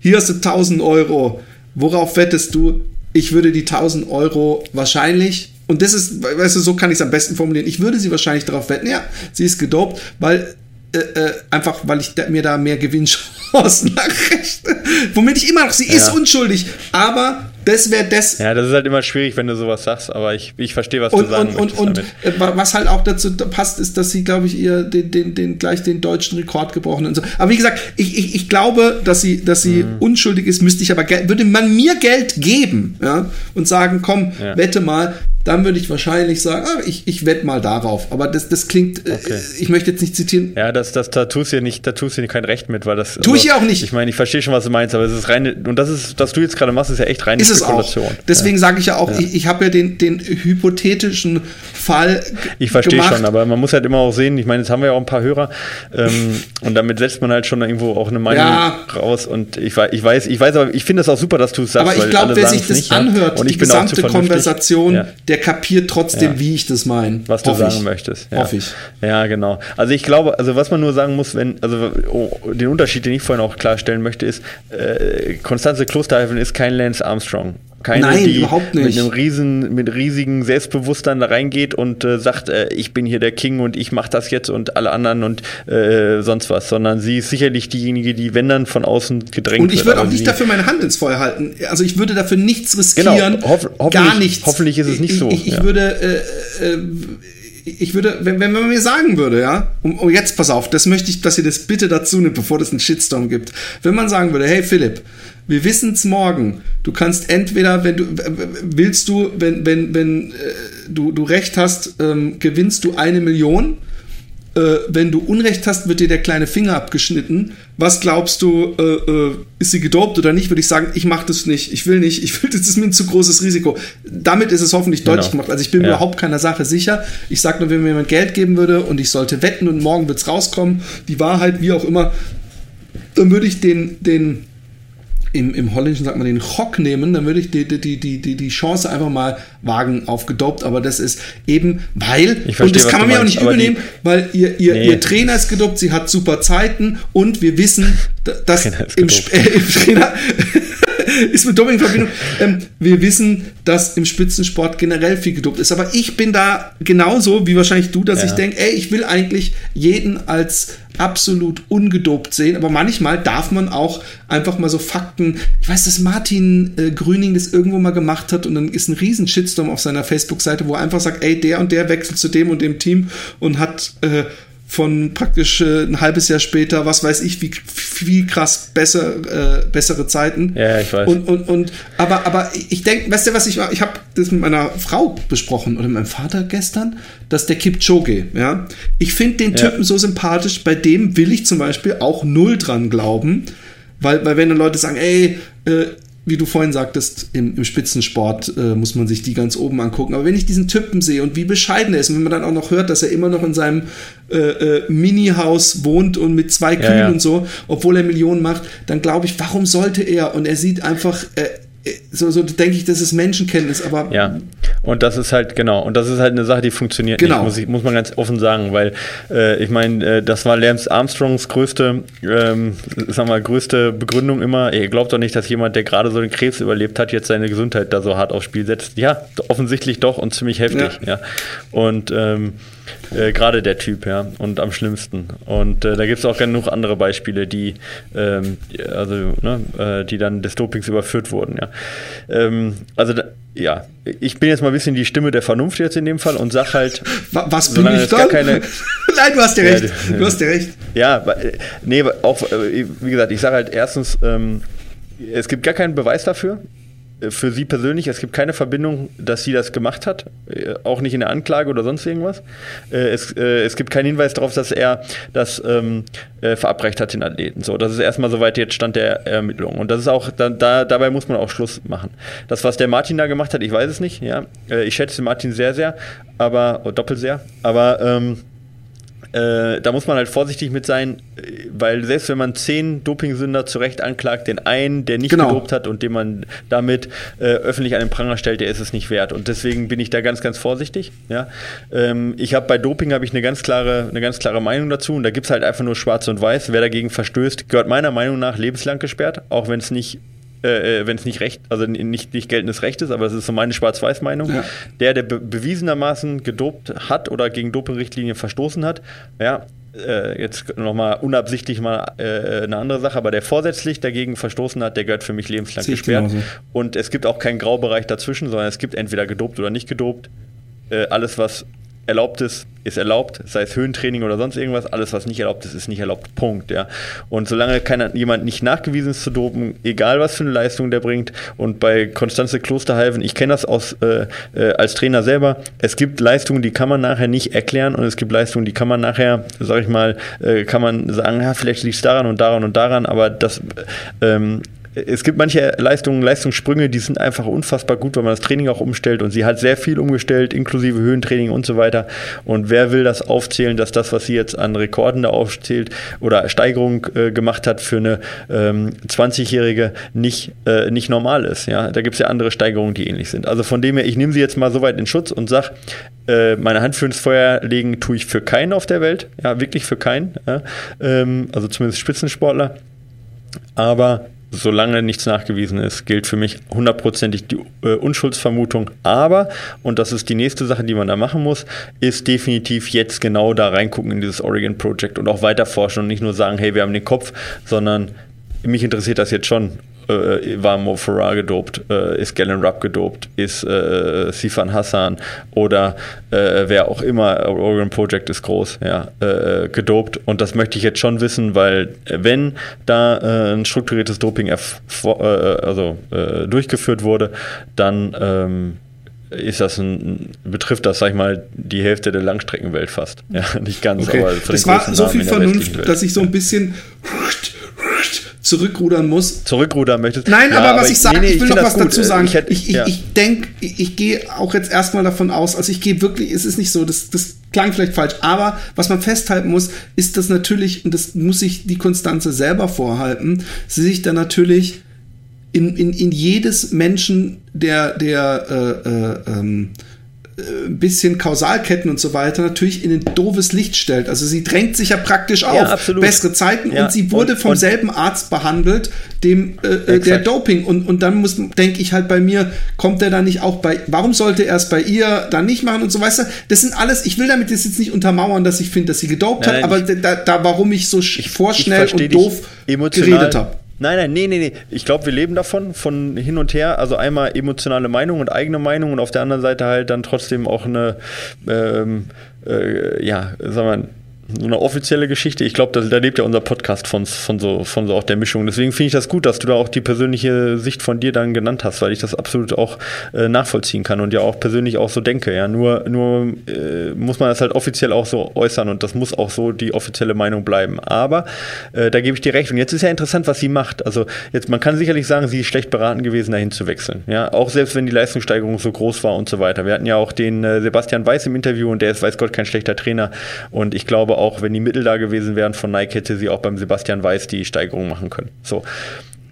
Hier hast du 1000 Euro. Worauf wettest du? Ich würde die 1000 Euro wahrscheinlich, und das ist, weißt du, so kann ich es am besten formulieren, ich würde sie wahrscheinlich darauf wetten, ja, sie ist gedopt, weil äh, äh, einfach, weil ich da, mir da mehr Gewinnchancen nachrechne. Womit ich immer noch, sie ist Ja. unschuldig, aber das wäre das, ja, das ist halt immer schwierig, wenn du sowas sagst, aber ich, ich verstehe, was du und, sagen und, und, möchtest und damit. äh, wa- was halt auch dazu passt, ist, dass sie, glaube ich, ihr den, den, den, gleich den deutschen Rekord gebrochen und so. Aber wie gesagt, ich, ich, ich glaube, dass sie, dass sie Mhm. unschuldig ist, müsste ich aber würde man mir Geld geben, ja, und sagen, komm, Ja. wette mal, dann würde ich wahrscheinlich sagen, ah, ich, ich wette mal darauf. Aber das, das klingt, äh, Okay. ich möchte jetzt nicht zitieren, Ja, das, das, da tust du nicht, da tust du kein Recht mit, weil das. also, Tu ich ja auch nicht. Ich meine, ich verstehe schon, was du meinst, aber es ist reine, und das ist, was du jetzt gerade machst, ist ja echt reine ist es auch. Spekulation. Deswegen sage ich ja auch, ich, ich habe ja den, den hypothetischen Fall Ich verstehe schon, aber man muss halt immer auch sehen, ich meine, jetzt haben wir ja auch ein paar Hörer ähm, und damit setzt man halt schon irgendwo auch eine Meinung Ja. raus und ich, ich weiß, ich weiß aber, ich finde es auch super, dass du es sagst, Aber ich glaube, wer sich das nicht, ja. anhört, und die gesamte. Konversation, Ja. Der kapiert trotzdem, Ja. wie ich das meine. was du sagen ich. möchtest. Ja. Hoffe ich. Ja, genau. Also ich glaube, also was man nur sagen muss, wenn, also oh, den Unterschied, den ich vorhin auch klarstellen möchte, ist, äh, Konstanze Klosterhalfen ist kein Lance Armstrong. Keine, Nein, die überhaupt nicht. mit einem riesen, mit riesigem Selbstbewusstsein da reingeht und äh, sagt, äh, ich bin hier der King und ich mache das jetzt und alle anderen und äh, sonst was, sondern sie ist sicherlich diejenige, die, wenn dann von außen gedrängt Und ich wird. würde auch nicht dafür meine Hand ins Feuer halten. Also ich würde dafür nichts riskieren. Genau, hoff- hoffentlich- gar nichts. hoffentlich ist es nicht ich, so, Ich, ich ja. würde, äh, äh, ich würde, wenn, wenn man mir sagen würde, ja, und, und jetzt pass auf, das möchte ich, dass ihr das bitte dazu nimmt, bevor es einen Shitstorm gibt. Wenn man sagen würde, hey Philipp, wir wissen's morgen. Du kannst entweder, wenn du willst du, wenn wenn wenn äh, du du recht hast, ähm, gewinnst du eine Million äh, wenn du Unrecht hast, wird dir der kleine Finger abgeschnitten. Was glaubst du, äh, äh, ist sie gedopt oder nicht? Würde ich sagen, ich mache das nicht, ich will nicht, ich will, das ist mir ein zu großes Risiko. Damit ist es hoffentlich deutlich Genau. gemacht. Also ich bin Ja. überhaupt keiner Sache sicher. Ich sage nur, wenn mir jemand Geld geben würde und ich sollte wetten und morgen wird's rauskommen, die Wahrheit, wie auch immer, dann würde ich den, den, im, im Holländischen sagt man den Chock nehmen, dann würde ich die, die, die, die, die, Chance einfach mal wagen auf gedopt, aber das ist eben, weil, Ich verstehe, und das kann man mir auch nicht übernehmen, weil ihr, ihr, Nee. ihr Trainer ist gedopt, sie hat super Zeiten und wir wissen, da- dass Trainer im, äh, im Trainer, ist mit Doping in Verbindung. Ähm, wir wissen, dass im Spitzensport generell viel gedopt ist. Aber ich bin da genauso wie wahrscheinlich du, dass ja. ich denke, ey, ich will eigentlich jeden als absolut ungedopt sehen. Aber manchmal darf man auch einfach mal so Fakten. Ich weiß, dass Martin äh, Grüning das irgendwo mal gemacht hat und dann ist ein riesen Shitstorm auf seiner Facebook-Seite, wo er einfach sagt, ey, der und der wechselt zu dem und dem Team und hat äh, von praktisch äh, ein halbes Jahr später, was weiß ich, wie viel krass besser, äh, bessere Zeiten. Ja, ich weiß. Und, und, und aber, aber ich denke, weißt du, was ich ich habe das mit meiner Frau besprochen oder mit meinem Vater gestern, dass der Kipchoge, ja. Ich finde den Typen ja. so sympathisch, bei dem will ich zum Beispiel auch null dran glauben, weil, weil wenn dann Leute sagen, ey, äh, wie du vorhin sagtest, im, im Spitzensport äh, muss man sich die ganz oben angucken. Aber wenn ich diesen Typen sehe und wie bescheiden er ist, und wenn man dann auch noch hört, dass er immer noch in seinem äh, äh, Mini-Haus wohnt und mit zwei Kühen ja, ja. und so, obwohl er Millionen macht, dann glaube ich, warum sollte er? Und er sieht einfach, äh, so, so denke ich, das ist Menschenkenntnis, aber. Ja, und das ist halt, genau, und das ist halt eine Sache, die funktioniert genau. nicht, muss, ich, muss man ganz offen sagen, weil äh, ich meine, äh, das war Lance Armstrongs größte, ähm, sag mal, größte Begründung immer. Ihr glaubt doch nicht, dass jemand, der gerade so den Krebs überlebt hat, jetzt seine Gesundheit da so hart aufs Spiel setzt. Ja, offensichtlich doch und ziemlich heftig, ja. ja. Und ähm, äh, Gerade der Typ, ja, und am schlimmsten. Und äh, da gibt es auch genug andere Beispiele, die, ähm, also, ne, äh, die dann des Dopings überführt wurden, ja. Ähm, also, da, ja, ich bin jetzt mal ein bisschen die Stimme der Vernunft jetzt in dem Fall und sag halt. Was bin ich dann? Keine, Nein, du hast ja recht. Ja, du hast ja recht. Ja, äh, nee, auch, äh, wie gesagt, ich sage halt erstens, ähm, es gibt gar keinen Beweis dafür für sie persönlich, es gibt keine Verbindung, dass sie das gemacht hat, äh, auch nicht in der Anklage oder sonst irgendwas. Äh, es, äh, es gibt keinen Hinweis darauf, dass er das ähm, verabreicht hat, den Athleten. So, das ist erstmal soweit jetzt Stand der Ermittlungen. Und das ist auch, da, da, dabei muss man auch Schluss machen. Das, was der Martin da gemacht hat, ich weiß es nicht, ja. Ich schätze Martin sehr, sehr, aber, oh, doppelt sehr, aber ähm, äh, da muss man halt vorsichtig mit sein, weil selbst wenn man zehn Dopingsünder zurecht anklagt, den einen, der nicht genau. gedopt hat und den man damit äh, öffentlich an den Pranger stellt, der ist es nicht wert. Und deswegen bin ich da ganz, ganz vorsichtig. Ja? Ähm, ich habe bei Doping habe ich eine ganz klare, eine ganz klare Meinung dazu und da gibt es halt einfach nur Schwarz und Weiß. Wer dagegen verstößt, gehört meiner Meinung nach lebenslang gesperrt, auch wenn es nicht äh, äh wenn es nicht recht, also nicht, nicht geltendes Recht ist, aber das ist so meine Schwarz-Weiß-Meinung. Ja. Der, der be bewiesenermaßen gedopt hat oder gegen Dopingrichtlinien verstoßen hat, ja, äh, jetzt nochmal unabsichtlich mal äh, eine andere Sache, aber der vorsätzlich dagegen verstoßen hat, der gehört für mich lebenslang gesperrt. Und es gibt auch keinen Graubereich dazwischen, sondern es gibt entweder gedopt oder nicht gedopt. Äh, alles, was erlaubt ist, ist erlaubt, sei es Höhentraining oder sonst irgendwas, alles, was nicht erlaubt ist, ist nicht erlaubt. Punkt, ja. Und solange keiner, jemand nicht nachgewiesen ist zu dopen, egal was für eine Leistung der bringt, und bei Konstanze Klosterhalven, ich kenne das aus, äh, äh, als Trainer selber, es gibt Leistungen, die kann man nachher nicht erklären und es gibt Leistungen, die kann man nachher, sag ich mal, äh, kann man sagen, ja, vielleicht liegt es daran und daran und daran, aber das ähm, es gibt manche Leistungen, Leistungssprünge, die sind einfach unfassbar gut, wenn man das Training auch umstellt und sie hat sehr viel umgestellt, inklusive Höhentraining und so weiter. Und wer will das aufzählen, dass das, was sie jetzt an Rekorden da aufzählt oder Steigerung äh, gemacht hat für eine ähm, 20-Jährige, nicht, äh, nicht normal ist. Ja? Da gibt es ja andere Steigerungen, die ähnlich sind. Also von dem her, ich nehme sie jetzt mal so weit in Schutz und sage, äh, meine Hand für ins Feuer legen tue ich für keinen auf der Welt. Ja, wirklich für keinen. Ja? Ähm, also zumindest Spitzensportler. Aber solange nichts nachgewiesen ist, gilt für mich hundertprozentig die äh, Unschuldsvermutung. Aber, und das ist die nächste Sache, die man da machen muss, ist definitiv jetzt genau da reingucken in dieses Oregon Project und auch weiter forschen und nicht nur sagen, hey, wir haben den Kopf, sondern mich interessiert das jetzt schon äh, war Mo Farah gedopt, äh, ist Galen Rupp gedopt, ist äh, Sifan Hassan oder äh, wer auch immer, Oregon Project ist groß, ja, äh, gedopt. Und das möchte ich jetzt schon wissen, weil wenn da äh, ein strukturiertes Doping also, durchgeführt wurde, dann ähm, ist das ein, betrifft das, sag ich mal, die Hälfte der Langstreckenwelt fast. Ja, nicht ganz, okay. aber das war so viel Vernunft, dass ich so ein bisschen zurückrudern muss. Zurückrudern möchtest Nein, ja, aber was ich sage, nee, nee, ich will noch was gut. dazu sagen. Ich, hätte, ich, ich, ja. ich denke, ich, ich gehe auch jetzt erstmal davon aus, also ich gehe wirklich, es ist nicht so, das, das klang vielleicht falsch, aber was man festhalten muss, ist dass natürlich, und das muss sich die Konstanze selber vorhalten, sie sich dann natürlich in, in, in jedes Menschen, der, der äh, äh, ähm, ein bisschen Kausalketten und so weiter natürlich in ein doofes Licht stellt. Also sie drängt sich ja praktisch auf Ja, absolut. bessere Zeiten Ja, und sie wurde und- vom und- selben Arzt behandelt, dem äh, äh, der. Doping und und dann muss denke ich halt bei mir kommt der dann nicht auch bei warum sollte er es bei ihr dann nicht machen und so weißt du das sind alles ich will damit das jetzt nicht untermauern dass ich finde dass sie gedopt Nein, hat nein, aber da, da warum ich so sch- vorschnell versteh und doof geredet habe Nein, nein, nee, nee, nee. Ich glaube, wir leben davon, von hin und her. Also einmal emotionale Meinung und eigene Meinung und auf der anderen Seite halt dann trotzdem auch eine, ähm, äh, ja, sagen wir, so eine offizielle Geschichte. Ich glaube, da, lebt ja unser Podcast von, von, so, von so auch der Mischung. Deswegen finde ich das gut, dass du da auch die persönliche Sicht von dir dann genannt hast, weil ich das absolut auch äh, nachvollziehen kann und ja auch persönlich auch so denke. Ja, nur, nur äh, muss man das halt offiziell auch so äußern und das muss auch so die offizielle Meinung bleiben. Aber äh, da gebe ich dir recht. Und jetzt ist ja interessant, was sie macht. Also jetzt, man kann sicherlich sagen, sie ist schlecht beraten gewesen, dahin zu wechseln. Ja, auch selbst wenn die Leistungssteigerung so groß war und so weiter. Wir hatten ja auch den äh, Sebastian Weiß im Interview und der ist, weiß Gott, kein schlechter Trainer. Und ich glaube auch, wenn die Mittel da gewesen wären von Nike, hätte sie auch beim Sebastian Weiß die Steigerung machen können. So.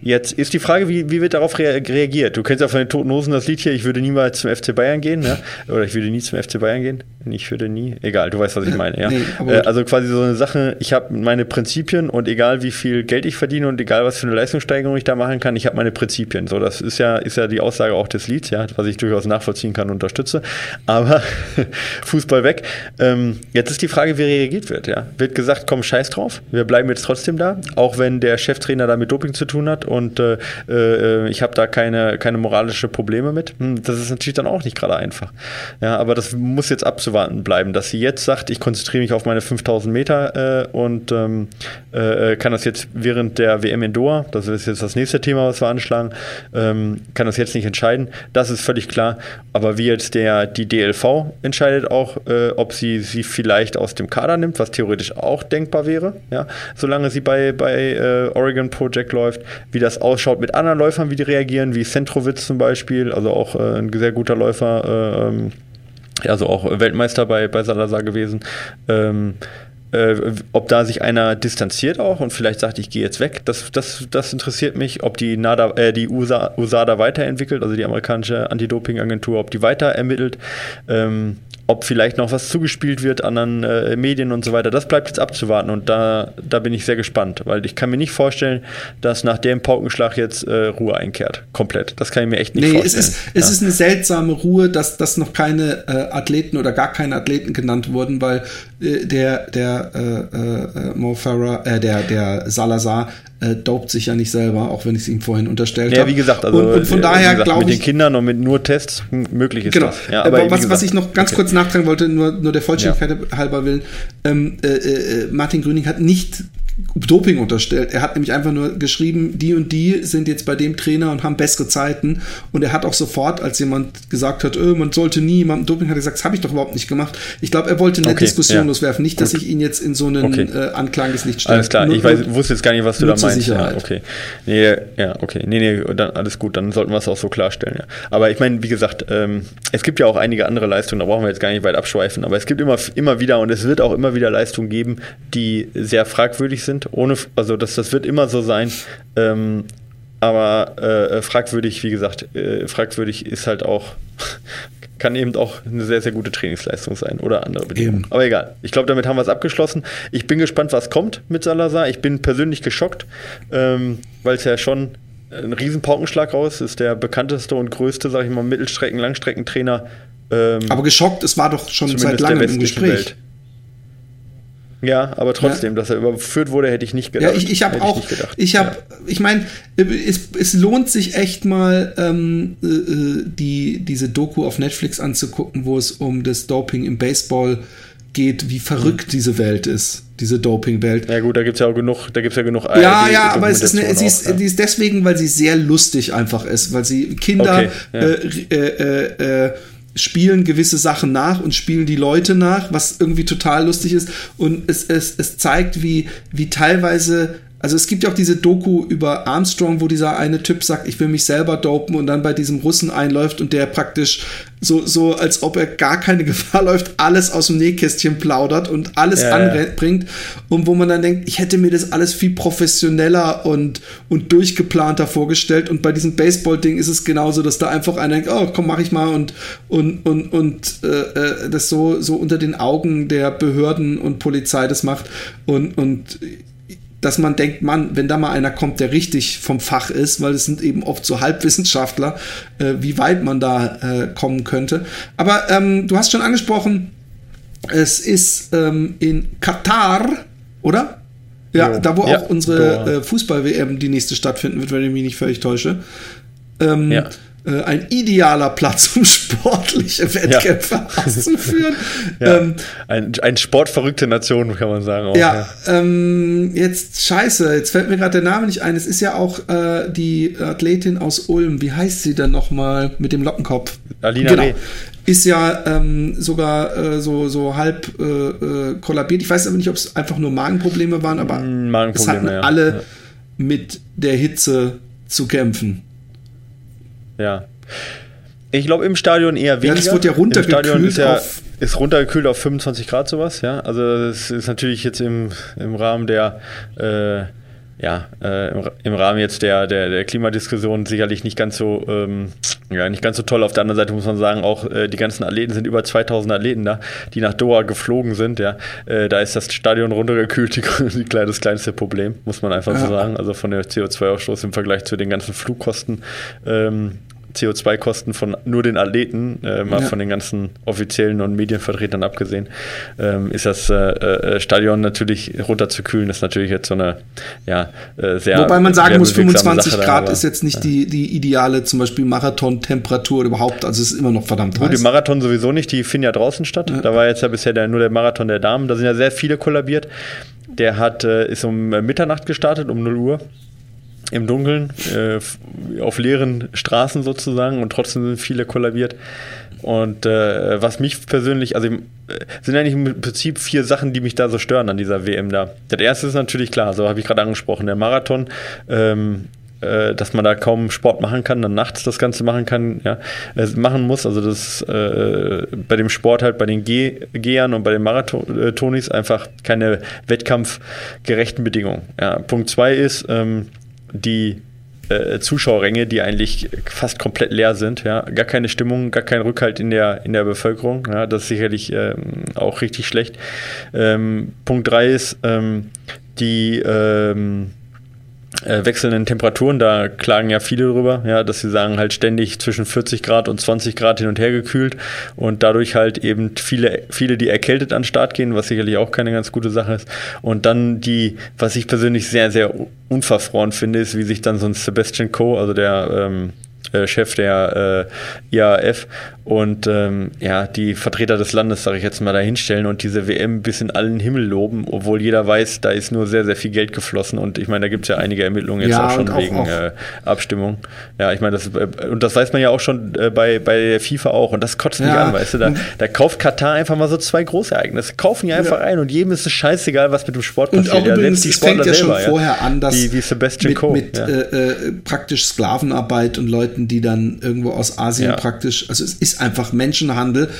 Jetzt ist die Frage, wie, wie wird darauf rea reagiert? Du kennst ja von den Toten Hosen das Lied hier, ich würde niemals zum FC Bayern gehen, ne? oder ich würde nie zum FC Bayern gehen. Ich würde nie, egal, du weißt, was ich meine. Ja? Nee, äh, also quasi so eine Sache, ich habe meine Prinzipien und egal wie viel Geld ich verdiene und egal was für eine Leistungssteigerung ich da machen kann, ich habe meine Prinzipien. So, das ist ja, ist ja die Aussage auch des Lieds, ja, was ich durchaus nachvollziehen kann und unterstütze. Aber Fußball weg. Ähm, jetzt ist die Frage, wie reagiert wird. Ja? Wird gesagt, komm, scheiß drauf, wir bleiben jetzt trotzdem da, auch wenn der Cheftrainer da mit Doping zu tun hat und äh, äh, ich habe da keine, keine moralische Probleme mit. Hm, das ist natürlich dann auch nicht gerade einfach. Ja, aber das muss jetzt abzuwarten bleiben, dass sie jetzt sagt, ich konzentriere mich auf meine 5000 Meter äh, und ähm, äh, kann das jetzt während der WM in Doha, das ist jetzt das nächste Thema, was wir anschlagen, ähm, kann das jetzt nicht entscheiden. Das ist völlig klar. Aber wie jetzt der, die DLV entscheidet auch, äh, ob sie sie vielleicht aus dem Kader nimmt, was theoretisch auch denkbar wäre, ja, solange sie bei, bei äh, Oregon Project läuft, wie das ausschaut mit anderen Läufern, wie die reagieren, wie Centrowitz zum Beispiel, also auch äh, ein sehr guter Läufer, äh, ähm, also auch Weltmeister bei, bei Salazar gewesen. Ähm, äh, ob da sich einer distanziert auch und vielleicht sagt, ich gehe jetzt weg, das, das, das interessiert mich. Ob die, NADA, äh, die USA, USADA weiterentwickelt, also die amerikanische Anti-Doping-Agentur, ob die weiter ermittelt. Ähm, ob vielleicht noch was zugespielt wird anderen äh, Medien und so weiter, das bleibt jetzt abzuwarten und da, da bin ich sehr gespannt, weil ich kann mir nicht vorstellen, dass nach dem Paukenschlag jetzt äh, Ruhe einkehrt. Komplett. Das kann ich mir echt nicht Nee, es vorstellen. ist, es ist eine seltsame Ruhe, dass, dass noch keine äh, Athleten oder gar keine Athleten genannt wurden, weil äh, der, der äh, äh, Mo Farah, äh, der, der Salazar äh, dopt sich ja nicht selber, auch wenn ich es ihm vorhin unterstellt habe. Ja, wie gesagt, also und, und von äh, daher glaube mit ich, den Kindern und mit nur Tests m- möglich ist Genau. das. Ja, aber wie was, was ich noch ganz okay. kurz nachtragen wollte, nur, nur der Vollständigkeit halber willen, ähm, äh, äh, Martin Grüning hat nicht Doping unterstellt. Er hat nämlich einfach nur geschrieben, die und die sind jetzt bei dem Trainer und haben bessere Zeiten. Und er hat auch sofort, als jemand gesagt hat, äh, man sollte nie jemandem Doping, hat er gesagt, das habe ich doch überhaupt nicht gemacht. Ich glaube, er wollte eine Okay, Diskussion ja. loswerfen. Nicht, dass Gut. ich ihn jetzt in so einen Okay. äh, anklagendes Licht stelle. Alles klar, Nur- ich weiß, wusste jetzt gar nicht, was du da meinst. Ja, Sicherheit. okay. Nee, ja, okay. Nee, nee, dann alles gut, dann sollten wir es auch so klarstellen, ja. Aber ich meine, wie gesagt, ähm, es gibt ja auch einige andere Leistungen, da brauchen wir jetzt gar nicht weit abschweifen, aber es gibt immer, immer wieder und es wird auch immer wieder Leistungen geben, die sehr fragwürdig sind, ohne, also das, das wird immer so sein. Ähm, aber äh, fragwürdig, wie gesagt, äh, fragwürdig ist halt auch, kann eben auch eine sehr, sehr gute Trainingsleistung sein oder andere Bedingungen. Eben. Aber egal. Ich glaube, damit haben wir es abgeschlossen. Ich bin gespannt, was kommt mit Salazar. Ich bin persönlich geschockt, ähm, weil es ja schon ein riesen Paukenschlag raus ist. Der bekannteste und größte, sag ich mal, Mittelstrecken-, Langstreckentrainer. Ähm, Aber geschockt, es war doch schon seit langem im Gespräch. Welt. Ja, aber trotzdem, dass er überführt wurde, hätte ich nicht gedacht. Ja, ich, ich habe auch, nicht gedacht. ich habe, ich meine, es, es lohnt sich echt mal, ähm, äh, äh, die, diese Doku auf Netflix anzugucken, wo es um das Doping im Baseball geht, wie verrückt diese Welt ist, diese Doping-Welt. Ja gut, da gibt es ja auch genug, da gibt's ja genug Ja, ja, aber es ist, eine, sie, ist, auch, ja. die ist deswegen, weil sie sehr lustig einfach ist, weil sie Kinder Okay, ja. äh, äh, äh, spielen gewisse Sachen nach und spielen die Leute nach, was irgendwie total lustig ist. Und es, es, es zeigt, wie, wie teilweise also es gibt ja auch diese Doku über Armstrong, wo dieser eine Typ sagt, ich will mich selber dopen und dann bei diesem Russen einläuft und der praktisch so, so als ob er gar keine Gefahr läuft, alles aus dem Nähkästchen plaudert und alles ja, anbringt. Und wo man dann denkt, ich hätte mir das alles viel professioneller und, und durchgeplanter vorgestellt. Und bei diesem Baseball-Ding ist es genauso, dass da einfach einer denkt, oh komm, mach ich mal und, und, und, und äh, äh das so, so unter den Augen der Behörden und Polizei das macht. Und, und dass man denkt, Mann, wenn da mal einer kommt, der richtig vom Fach ist, weil es sind eben oft so Halbwissenschaftler, äh, wie weit man da äh, kommen könnte. Aber ähm, du hast schon angesprochen, es ist ähm, in Katar, oder? Ja, jo. da wo ja, auch unsere äh, Fußball-WM die nächste stattfinden wird, wenn ich mich nicht völlig täusche. Ähm, ja. Äh, ein idealer Platz, um sportliche Wettkämpfe ja. auszuführen. Ja. Ähm, ein, ein sportverrückte Nation, kann man sagen. Auch, ja, ja. Ähm, jetzt scheiße, jetzt fällt mir gerade der Name nicht ein. Es ist ja auch äh, die Athletin aus Ulm. Wie heißt sie denn nochmal mit dem Lockenkopf? Alina genau. Ist ja ähm, sogar äh, so, so halb äh, äh kollabiert. Ich weiß aber nicht, ob es einfach nur Magenprobleme waren, aber Magenprobleme, es hatten alle mit der Hitze zu kämpfen. Ja. Ich glaube im Stadion eher weniger. Ja, das wird ja runtergekühlt ist, ja, ist runtergekühlt auf 25 Grad sowas, ja. Also das ist natürlich jetzt im, im Rahmen der äh, ja, äh, im, im, Rahmen jetzt der, der, der Klimadiskussion sicherlich nicht ganz so ähm, ja, nicht ganz so toll. Auf der anderen Seite muss man sagen, auch äh, die ganzen Athleten sind über 2000 Athleten da, die nach Doha geflogen sind. Ja, äh, da ist das Stadion runtergekühlt, die, die, das kleinste Problem, muss man einfach ja. so sagen. Also von der CO2-Ausstoß im Vergleich zu den ganzen Flugkosten ähm, CO2-Kosten von nur den Athleten, äh, mal ja. von den ganzen offiziellen und Medienvertretern abgesehen, ähm, ist das äh, äh, Stadion natürlich runterzukühlen, ist natürlich jetzt so eine ja, äh, sehr. Wobei man sagen muss, 25 Sache Grad da, ist jetzt nicht ja. die, die ideale, zum Beispiel Marathon-Temperatur überhaupt, also es ist immer noch verdammt heiß. Gut, die Marathon sowieso nicht, die finden ja draußen statt. Ja. Da war jetzt ja bisher der, nur der Marathon der Damen, da sind ja sehr viele kollabiert. Der hat, äh, ist um Mitternacht gestartet, um 0 Uhr im Dunkeln, äh, auf leeren Straßen sozusagen und trotzdem sind viele kollabiert. Und äh, was mich persönlich, also äh, sind eigentlich im Prinzip vier Sachen, die mich da so stören an dieser WM da. Das erste ist natürlich klar, so habe ich gerade angesprochen, der Marathon. Ähm, äh, dass man da kaum Sport machen kann, dann nachts das Ganze machen kann, ja, äh, machen muss. Also das äh, bei dem Sport halt bei den Ge Gehern und bei den Marathonis einfach keine wettkampfgerechten Bedingungen. Ja. Punkt zwei ist, ähm, die äh, Zuschauerränge, die eigentlich fast komplett leer sind. Ja? Gar keine Stimmung, gar kein Rückhalt in der, in der Bevölkerung. Ja? Das ist sicherlich ähm, auch richtig schlecht. Ähm, Punkt 3 ist ähm, die ähm, äh, wechselnden Temperaturen, da klagen ja viele drüber, ja, dass sie sagen, halt ständig zwischen 40 Grad und 20 Grad hin und her gekühlt und dadurch halt eben viele, viele, die erkältet an den Start gehen, was sicherlich auch keine ganz gute Sache ist. Und dann die, was ich persönlich sehr, sehr unverfroren finde, ist, wie sich dann so ein Sebastian Coe, also der ähm, äh, Chef der äh, IAF und ähm, ja, die Vertreter des Landes, sage ich jetzt mal, da hinstellen und diese WM bis in allen Himmel loben, obwohl jeder weiß, da ist nur sehr, sehr viel Geld geflossen und ich meine, da gibt es ja einige Ermittlungen jetzt ja, auch schon auch, wegen auch. Äh, Abstimmung. Ja, ich meine, das, äh, und das weiß man ja auch schon äh, bei, bei der FIFA auch und das kotzt mich ja. an, weißt du, da, da, kauft Katar einfach mal so zwei Großereignisse, kaufen die einfach ja. ein und jedem ist es scheißegal, was mit dem Sport passiert. Und auch ja, übrigens, es fängt ja schon vorher an, dass wie, wie Sebastian mit, Coe, mit äh, praktisch Sklavenarbeit und Leuten, die dann irgendwo aus Asien praktisch, also es ist einfach Menschenhandel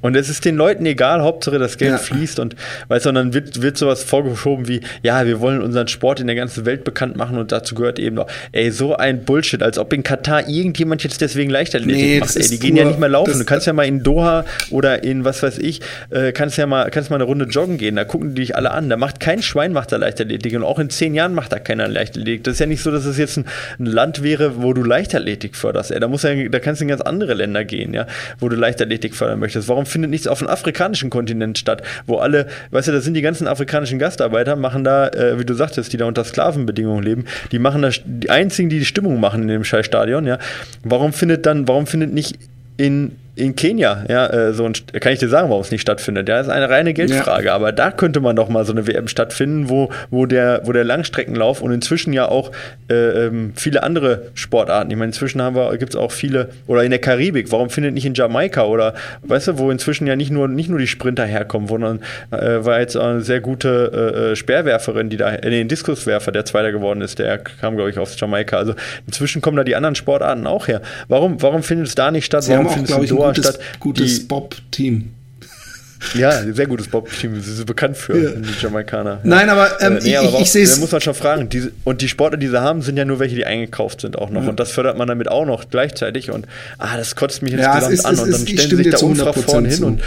und es ist den Leuten egal, Hauptsache das Geld ja. fließt und weißt du, und dann wird, wird sowas vorgeschoben wie, ja, wir wollen unseren Sport in der ganzen Welt bekannt machen und dazu gehört eben noch, ey, so ein Bullshit, als ob in Katar irgendjemand jetzt deswegen Leichtathletik nee, macht. Ey, die gehen ja nicht mehr laufen. Du kannst ja mal in Doha oder in was weiß ich, äh, kannst ja mal, kannst mal eine Runde joggen gehen, da gucken die dich alle an. Da macht kein Schwein macht da Leichtathletik und auch in zehn Jahren macht da keiner Leichtathletik. Das ist ja nicht so, dass es jetzt ein, ein Land wäre, wo du Leichtathletik förderst. Ey, da muss ja, da kannst du in ganz andere Länder gehen, ja, wo du Leichtathletik fördern möchtest. Warum findet nichts auf dem afrikanischen Kontinent statt, wo alle, weißt du, da sind die ganzen afrikanischen Gastarbeiter, machen da, äh, wie du sagtest, die da unter Sklavenbedingungen leben, die machen da, die einzigen, die die Stimmung machen in dem Scheißstadion, ja. Warum findet dann, warum findet nicht in in Kenia, ja, äh, so ein, kann ich dir sagen, warum es nicht stattfindet. Ja, ist eine reine Geldfrage. Ja. Aber da könnte man doch mal so eine WM stattfinden, wo, wo, der, wo der Langstreckenlauf und inzwischen ja auch äh, ähm, viele andere Sportarten. Ich meine, inzwischen gibt es auch viele, oder in der Karibik, warum findet nicht in Jamaika oder weißt du, wo inzwischen ja nicht nur, nicht nur die Sprinter herkommen, sondern äh, war jetzt eine sehr gute äh, äh Speerwerferin, die da, äh, den Diskuswerfer, der Zweiter geworden ist, der kam, glaube ich, aus Jamaika. Also inzwischen kommen da die anderen Sportarten auch her. Warum, warum findet es da nicht statt? Sie warum findet es in Doha statt? Gutes Bob-Team. Ja, sehr gutes Bob-Team. Sie sind bekannt für ja. die Jamaikaner. Nein, aber, ähm, äh, nee, aber ich, ich sehe es. Da muss man schon fragen. Diese, und die Sportler, die sie haben, sind ja nur welche, die eingekauft sind auch noch. Ja. Und das fördert man damit auch noch gleichzeitig. Und ah, das kotzt mich insgesamt ja, ist, an. und dann stellen sie sich da unfragt vorne hin und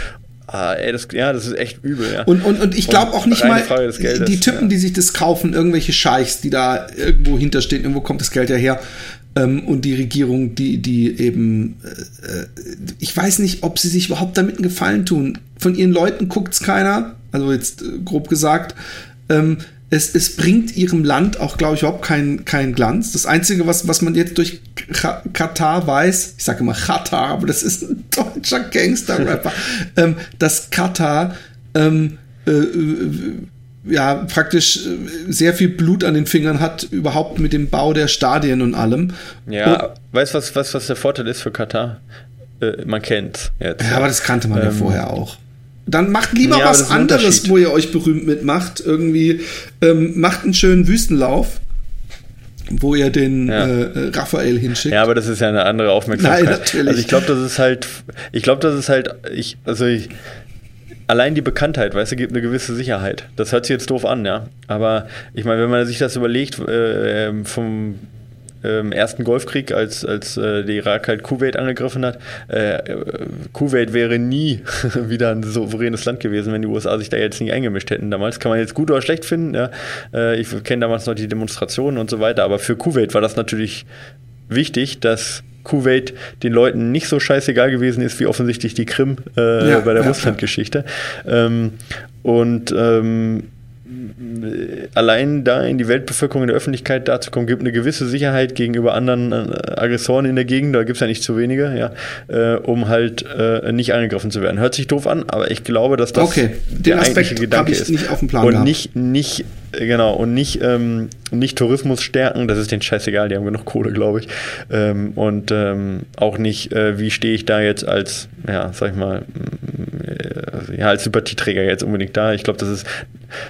Ah, ey, das, ja, das ist echt übel, ja. Und, und, und ich glaube auch nicht mal, die Typen, ja. die sich das kaufen, irgendwelche Scheichs, die da irgendwo hinterstehen, irgendwo kommt das Geld ja her. Ähm, und die Regierung, die, die eben, äh, ich weiß nicht, ob sie sich überhaupt damit einen Gefallen tun. Von ihren Leuten guckt's keiner, also jetzt äh, grob gesagt. Ähm, es, es bringt ihrem Land auch, glaube ich, überhaupt keinen kein Glanz. Das Einzige, was, was man jetzt durch Katar weiß, ich sage immer Katar, aber das ist ein deutscher Gangster-Rapper, ähm, dass Katar ähm, äh, äh, ja praktisch äh, sehr viel Blut an den Fingern hat, überhaupt mit dem Bau der Stadien und allem. Ja, und, weißt du, was, was, was der Vorteil ist für Katar? Äh, man kennt jetzt. Ja, aber das kannte man ähm, ja vorher auch. Dann macht lieber ja, was anderes, wo ihr euch berühmt mitmacht. Irgendwie ähm, macht einen schönen Wüstenlauf, wo ihr den ja. äh, Raphael hinschickt. Ja, aber das ist ja eine andere Aufmerksamkeit. Nein, natürlich. Also ich glaube, das ist halt, ich glaube, das ist halt, ich, also ich, allein die Bekanntheit, weißt du, gibt eine gewisse Sicherheit. Das hört sich jetzt doof an, ja. Aber ich meine, wenn man sich das überlegt, äh, ähm, vom ähm, ersten Golfkrieg, als, als äh, der Irak halt Kuwait angegriffen hat. Äh, Kuwait wäre nie wieder ein souveränes Land gewesen, wenn die USA sich da jetzt nicht eingemischt hätten. Damals kann man jetzt gut oder schlecht finden. Ja. Äh, ich kenne damals noch die Demonstrationen und so weiter, aber für Kuwait war das natürlich wichtig, dass Kuwait den Leuten nicht so scheißegal gewesen ist wie offensichtlich die Krim äh, ja, bei der ja, Russland-Geschichte. Ja. Ähm, und ähm, allein da in die Weltbevölkerung, in der Öffentlichkeit dazu kommen, gibt eine gewisse Sicherheit gegenüber anderen äh, Aggressoren in der Gegend, da gibt es ja nicht zu wenige, ja, äh, um halt äh, nicht angegriffen zu werden. Hört sich doof an, aber ich glaube, dass das okay. der Den eigentliche Gedanke ist. Nicht auf dem Plan und gehabt. nicht, nicht Genau, und nicht, ähm, nicht Tourismus stärken, das ist denen scheißegal, die haben genug Kohle, glaube ich. Ähm, und ähm, auch nicht, äh, wie stehe ich da jetzt als, ja, sag ich mal, äh, ja, als Sympathieträger jetzt unbedingt da. Ich glaube, das ist,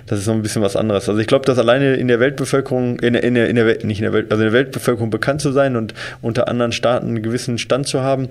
das ist so ein bisschen was anderes. Also ich glaube, dass alleine in der Weltbevölkerung, in, in, der, in der Welt, nicht in der Welt, also in der Weltbevölkerung bekannt zu sein und unter anderen Staaten einen gewissen Stand zu haben,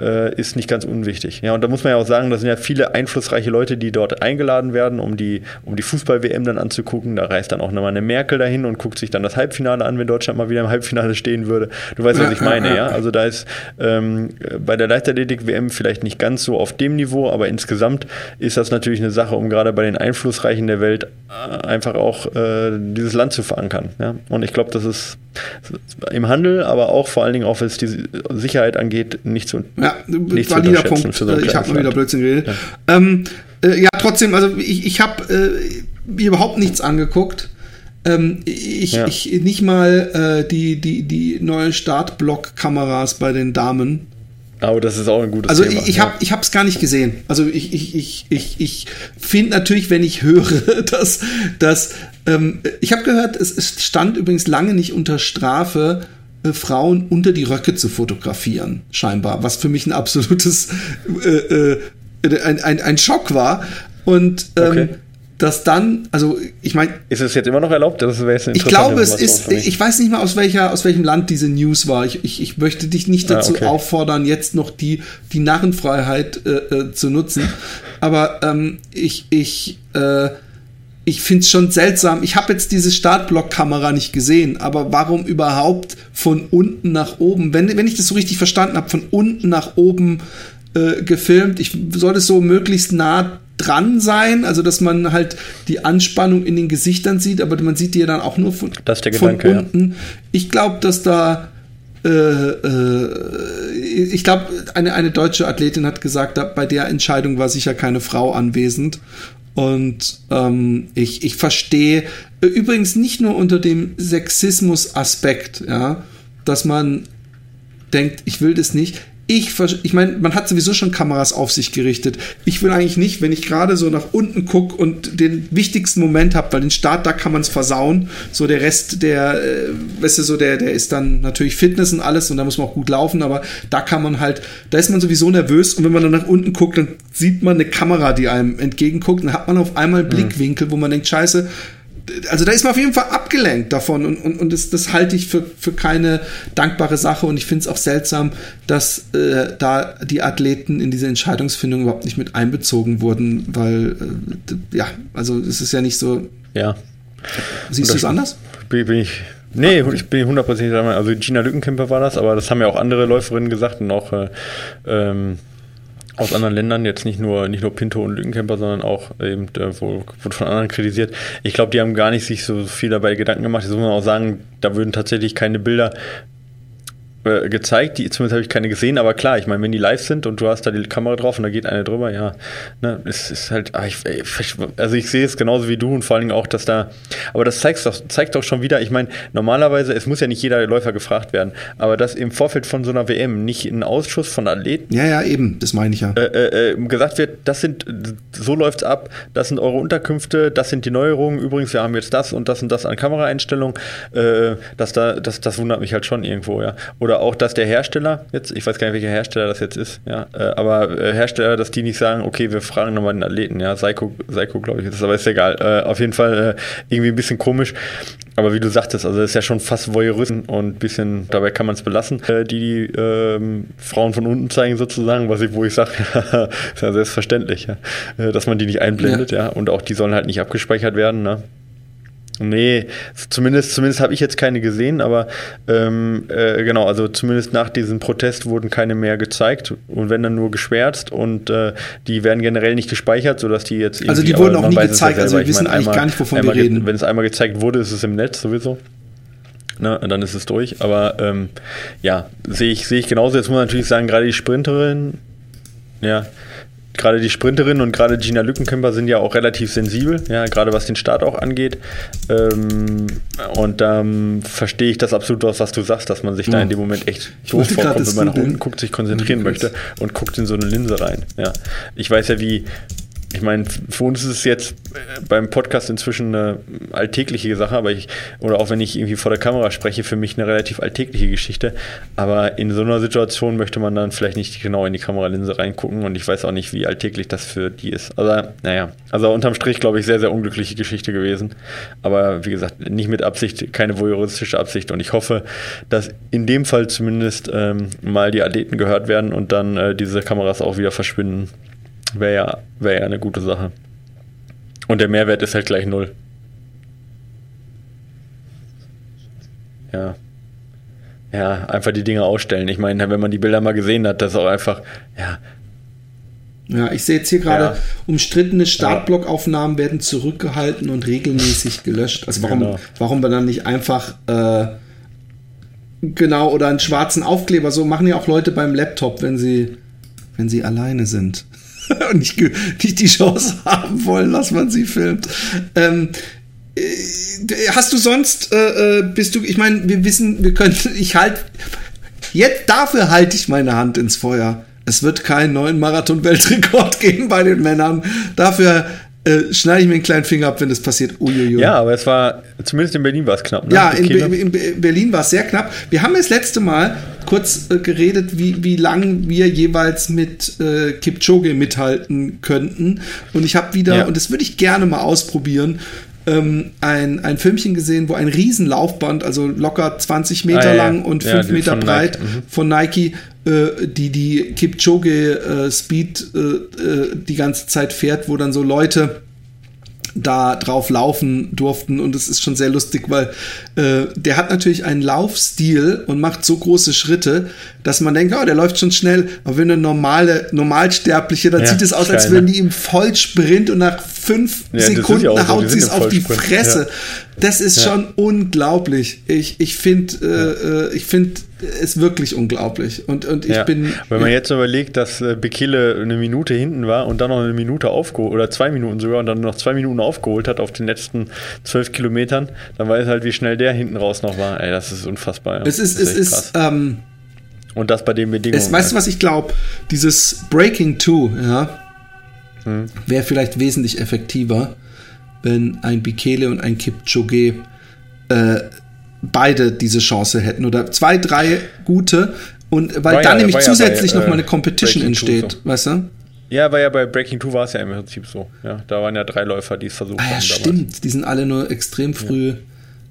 äh, ist nicht ganz unwichtig. Ja, und da muss man ja auch sagen, da sind ja viele einflussreiche Leute, die dort eingeladen werden, um die, um die Fußball-WM dann anzugucken. Da reist dann auch nochmal eine Merkel dahin und guckt sich dann das Halbfinale an, wenn Deutschland mal wieder im Halbfinale stehen würde. Du weißt, was ich meine, ja? Also da ist ähm, bei der Leichtathletik-WM vielleicht nicht ganz so auf dem Niveau, aber insgesamt ist das natürlich eine Sache, um gerade bei den Einflussreichen der Welt äh, einfach auch äh, dieses Land zu verankern. Ja? Und ich glaube, das ist im Handel, aber auch vor allen Dingen auch, was die Sicherheit angeht, nicht zu Ja, nicht valider Punkt. So ich habe mal wieder Blödsinn geredet. Ja. Ähm, äh, ja, trotzdem, also ich, ich habe äh, mir überhaupt nichts angeguckt. Ähm, ich, ja. ich nicht mal äh, die, die, die neue Startblock-Kameras bei den Damen. Aber das ist auch ein gutes also Thema. Also ich, ich habe ich es gar nicht gesehen. Also ich, ich, ich, ich, ich finde natürlich, wenn ich höre, dass, dass ähm, ich habe gehört, es, stand übrigens lange nicht unter Strafe, äh, Frauen unter die Röcke zu fotografieren, scheinbar, was für mich ein absolutes äh, äh, ein, ein, ein Schock war. Und ähm, okay dass dann, also ich meine. Ist es jetzt immer noch erlaubt? Das ich glaube, es ist, ich weiß nicht mal, aus, welcher, aus welchem Land diese News war. Ich, ich, ich möchte dich nicht ah, dazu ah, okay. auffordern, jetzt noch die, die Narrenfreiheit äh, äh, zu nutzen. Aber ähm, ich, ich, äh, ich finde es schon seltsam. Ich habe jetzt diese Startblockkamera nicht gesehen, aber warum überhaupt von unten nach oben? Wenn, wenn ich das so richtig verstanden habe, von unten nach oben äh, gefilmt. Ich soll es so möglichst nah dran sein, also dass man halt die Anspannung in den Gesichtern sieht, aber man sieht die ja dann auch nur von, das von Gedanke, unten. Ja. Ich glaube, dass da äh, äh, ich glaube, eine, eine deutsche Athletin hat gesagt, bei der Entscheidung war sicher keine Frau anwesend. Und ähm, ich, ich verstehe übrigens nicht nur unter dem Sexismus-Aspekt, ja, dass man denkt, ich will das nicht ich, ich meine, man hat sowieso schon Kameras auf sich gerichtet. Ich will eigentlich nicht, wenn ich gerade so nach unten gucke und den wichtigsten Moment habe, weil den Start, da kann man es versauen. So der Rest, der, äh, weißt du, so der, der ist dann natürlich Fitness und alles und da muss man auch gut laufen, aber da kann man halt, da ist man sowieso nervös und wenn man dann nach unten guckt, dann sieht man eine Kamera, die einem entgegenguckt, dann hat man auf einmal mhm. Blickwinkel, wo man denkt, scheiße, also da ist man auf jeden Fall abgelenkt davon und, und, und das, das halte ich für, für keine dankbare Sache und ich finde es auch seltsam, dass äh, da die Athleten in diese Entscheidungsfindung überhaupt nicht mit einbezogen wurden, weil äh, ja, also es ist ja nicht so. Ja. Siehst du es anders? Bin, bin ich Nee, ich bin hundertprozentig der Also Gina Lückenkämper war das, aber das haben ja auch andere Läuferinnen gesagt und auch äh, ähm, aus anderen Ländern, jetzt nicht nur, nicht nur Pinto und Lückenkämper, sondern auch eben, äh, wurde von anderen kritisiert. Ich glaube, die haben gar nicht sich so viel dabei Gedanken gemacht. Jetzt muss man auch sagen, da würden tatsächlich keine Bilder äh, gezeigt, die zumindest habe ich keine gesehen, aber klar, ich meine, wenn die live sind und du hast da die Kamera drauf und da geht eine drüber, ja, ne, es ist halt, ach, ich, also ich sehe es genauso wie du und vor allen Dingen auch, dass da, aber das zeigt doch, zeigt doch schon wieder, ich meine, normalerweise, es muss ja nicht jeder Läufer gefragt werden, aber dass im Vorfeld von so einer WM nicht ein Ausschuss von Athleten. Ja, ja, eben, das meine ich ja. Äh, äh, äh gesagt wird, das sind, so läuft's ab, das sind eure Unterkünfte, das sind die Neuerungen, übrigens, wir haben jetzt das und das und das an Kameraeinstellungen, äh, dass da, das, das wundert mich halt schon irgendwo, ja. Oder auch, dass der Hersteller jetzt, ich weiß gar nicht, welcher Hersteller das jetzt ist, ja, äh, aber äh, Hersteller, dass die nicht sagen, okay, wir fragen nochmal den Athleten, ja, Seiko, Seiko glaube ich, ist aber ist egal. Äh, auf jeden Fall irgendwie ein bisschen komisch. Aber wie du sagtest, also ist ja schon fast Voyeurism und ein bisschen, dabei kann man es belassen, die die ähm, Frauen von unten zeigen sozusagen, was ich, wo ich sage, ist ja selbstverständlich, ja, dass man die nicht einblendet, ja. ja, und auch die sollen halt nicht abgespeichert werden, ne? Nee, zumindest, zumindest habe ich jetzt keine gesehen, aber ähm, äh, genau, also zumindest nach diesem Protest wurden keine mehr gezeigt und wenn dann nur geschwärzt und äh, die werden generell nicht gespeichert, sodass die jetzt Also die wurden auch nie gezeigt, also wir wissen meine, eigentlich einmal, gar nicht, wovon wir reden. Wenn es einmal gezeigt wurde, ist es im Netz sowieso. Ne, dann ist es durch. Aber ähm, ja, sehe ich, sehe ich genauso. Jetzt muss man natürlich sagen, gerade die Sprinterin, ja, gerade die Sprinterin und gerade Gina Lückenkämper sind ja auch relativ sensibel, ja, gerade was den Start auch angeht. Ähm, und ähm, verstehe ich das absolut, was du sagst, dass man sich da in dem Moment echt doof vorkommt, wenn man nach unten guckt, sich konzentrieren möchte und guckt in so eine Linse rein. Ja. Ich weiß ja, wie, ich meine, für uns ist es jetzt äh, beim Podcast inzwischen eine alltägliche Sache, aber ich, oder auch wenn ich irgendwie vor der Kamera spreche, für mich eine relativ alltägliche Geschichte. Aber in so einer Situation möchte man dann vielleicht nicht genau in die Kameralinse reingucken und ich weiß auch nicht, wie alltäglich das für die ist. Also, naja, also unterm Strich, glaube ich, sehr, sehr unglückliche Geschichte gewesen. Aber wie gesagt, nicht mit Absicht, keine voyeuristische Absicht und ich hoffe, dass in dem Fall zumindest ähm, mal die Athleten gehört werden und dann äh, diese Kameras auch wieder verschwinden. Wäre ja, wär ja eine gute Sache. Und der Mehrwert ist halt gleich null. Ja. Ja, einfach die Dinge ausstellen. Ich meine, wenn man die Bilder mal gesehen hat, das ist auch einfach, ja. Ja, ich sehe jetzt hier gerade, ja. umstrittene Startblockaufnahmen werden zurückgehalten und regelmäßig gelöscht. Also warum, genau. warum wir dann nicht einfach äh, genau oder einen schwarzen Aufkleber, so machen ja auch Leute beim Laptop, wenn sie, wenn sie alleine sind. Und nicht, nicht die Chance haben wollen, dass man sie filmt. Ähm, äh, hast du sonst, äh, äh, bist du, ich meine, wir wissen, wir können, ich halt, jetzt dafür halte ich meine Hand ins Feuer. Es wird keinen neuen Marathon-Weltrekord geben bei den Männern. Dafür äh, schneide ich mir einen kleinen Finger ab, wenn das passiert. Uiuiui. Ja, aber es war, zumindest in Berlin war es knapp. Ne? Ja, in, Be in, Berlin war es sehr knapp. Wir haben das letzte Mal kurz äh, geredet, wie, wie lang wir jeweils mit äh, Kipchoge mithalten könnten. Und ich habe wieder, ja. und das würde ich gerne mal ausprobieren, ähm, ein, ein Filmchen gesehen, wo ein Riesenlaufband, also locker 20 Meter ah, ja. lang und ja, 5 Meter breit Nike. Mhm. von Nike, äh, die die Kipchoge äh, Speed äh, äh, die ganze Zeit fährt, wo dann so Leute da drauf laufen durften und es ist schon sehr lustig, weil äh, der hat natürlich einen Laufstil und macht so große Schritte, dass man denkt, oh, der läuft schon schnell, aber wenn eine normale, Normalsterbliche, dann ja, sieht es aus, als würden die im Vollsprint und nach fünf ja, Sekunden ja haut sie es auf die Fresse. Das ist schon unglaublich. Ich, ich finde, äh, äh, ich finde ist wirklich unglaublich. Und, und ich ja. bin. Wenn man jetzt überlegt, dass äh, Bekele eine Minute hinten war und dann noch eine Minute aufgeholt, oder zwei Minuten sogar, und dann noch zwei Minuten aufgeholt hat auf den letzten zwölf Kilometern, dann weiß halt, wie schnell der hinten raus noch war. Ey, das ist unfassbar. Ja. Es ist, es ist, ähm, Und das bei den Bedingungen. Es, weißt du, was ich glaube? Dieses Breaking Two, ja, hm. wäre vielleicht wesentlich effektiver, wenn ein Bikele und ein Kipchoge äh, beide diese Chance hätten. Oder zwei, drei gute. Und weil war dann ja, nämlich zusätzlich ja bei, noch mal eine Competition entsteht, so. weißt du? Ja, weil ja bei Breaking 2 war es ja im Prinzip so. Ja, da waren ja drei Läufer, die es versucht ah, ja, haben. Ja, stimmt. Damals. Die sind alle nur extrem früh ja.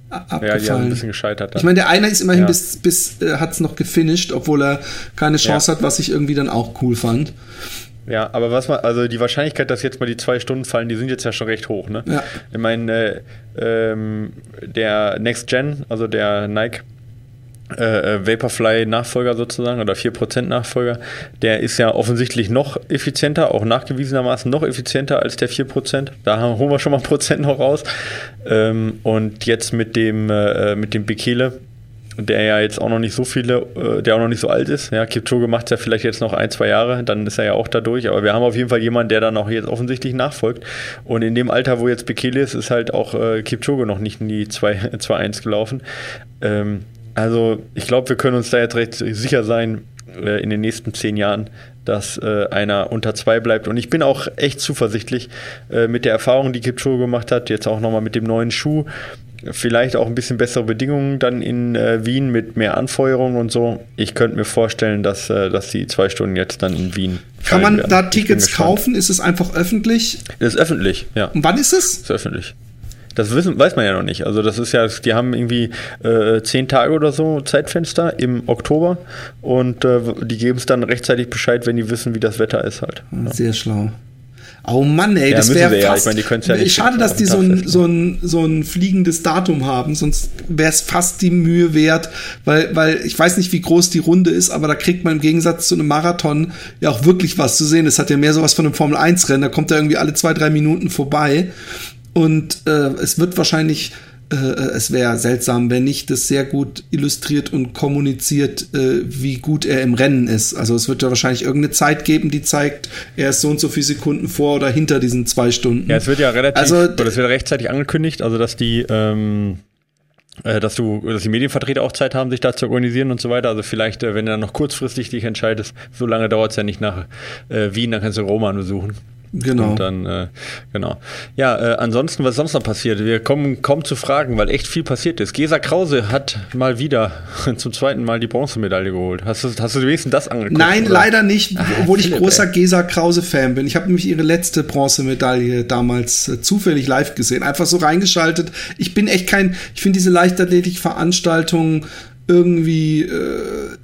abgefallen. Ja, die haben ein bisschen gescheitert. Dann. Ich meine, der eine ist immerhin bis, bis äh, hat es noch gefinisht, obwohl er keine Chance hat, was ich irgendwie dann auch cool fand. Ja, aber was man, also die Wahrscheinlichkeit, dass jetzt mal die zwei Stunden fallen, die sind jetzt ja schon recht hoch, ne? Ja. Ich meine, äh, ähm, der Next Gen, also der Nike äh, äh, Vaporfly-Nachfolger sozusagen oder 4% Nachfolger, der ist ja offensichtlich noch effizienter, auch nachgewiesenermaßen noch effizienter als der 4%. Da holen wir schon mal Prozent noch raus. Ähm, und jetzt mit dem, äh, mit dem Bekele, der ja jetzt auch noch nicht so viele, äh, der auch noch nicht so alt ist. Ja, Kipchoge macht es ja vielleicht jetzt noch ein, zwei Jahre, dann ist er ja auch da durch. Aber wir haben auf jeden Fall jemanden, der dann auch jetzt offensichtlich nachfolgt. Und in dem Alter, wo jetzt Bekele ist, ist halt auch äh, Kipchoge noch nicht in die 2-1 gelaufen. Ähm, also ich glaube, wir können uns da jetzt recht sicher sein äh, in den nächsten zehn Jahren, dass äh, einer unter zwei bleibt. Und ich bin auch echt zuversichtlich äh, mit der Erfahrung, die Kipchoge gemacht hat, jetzt auch nochmal mit dem neuen Schuh. Vielleicht auch ein bisschen bessere Bedingungen dann in äh, Wien mit mehr Anfeuerung und so. Ich könnte mir vorstellen, dass, äh, dass die zwei Stunden jetzt dann in Wien. Kann man werden. da Tickets kaufen? Ist es einfach öffentlich? Das ist öffentlich, ja. Und wann ist es? Ist öffentlich. Das wissen, weiß man ja noch nicht. Also das ist ja, die haben irgendwie äh, zehn Tage oder so Zeitfenster im Oktober und äh, die geben es dann rechtzeitig Bescheid, wenn die wissen, wie das Wetter ist halt. Ja. Sehr schlau. Oh Mann, ey, ja, das wäre fast. Ja. Ich mein, ja schade, dass die so ein, so, ein, so ein fliegendes Datum haben, sonst wäre es fast die Mühe wert, weil, weil ich weiß nicht, wie groß die Runde ist, aber da kriegt man im Gegensatz zu einem Marathon ja auch wirklich was zu sehen. Es hat ja mehr sowas von einem Formel-1-Rennen, da kommt er irgendwie alle zwei, drei Minuten vorbei. Und äh, es wird wahrscheinlich, es wäre seltsam, wenn nicht das sehr gut illustriert und kommuniziert, äh, wie gut er im Rennen ist. Also es wird ja wahrscheinlich irgendeine Zeit geben, die zeigt, er ist so und so viele Sekunden vor oder hinter diesen zwei Stunden. Ja, es wird ja relativ, also, oder es wird rechtzeitig angekündigt, also dass die ähm äh, dass du, dass die Medienvertreter auch Zeit haben, sich da zu organisieren und so weiter. Also vielleicht, äh, wenn du dann noch kurzfristig dich entscheidest, so lange dauert es ja nicht nach äh, Wien, dann kannst du Roman besuchen. Genau. Und dann, äh, genau. Ja, äh, ansonsten, was sonst noch passiert? Wir kommen kaum zu Fragen, weil echt viel passiert ist. Gesa Krause hat mal wieder zum zweiten Mal die Bronzemedaille geholt. Hast du, hast du wenigstens das angeguckt? Nein, oder? leider nicht, obwohl ah, ich großer ey. Gesa Krause-Fan bin. Ich habe nämlich ihre letzte Bronzemedaille damals äh, zufällig live gesehen. Einfach so reingeschaltet. Ich bin echt kein, ich finde diese Leichtathletik-Veranstaltungen irgendwie äh,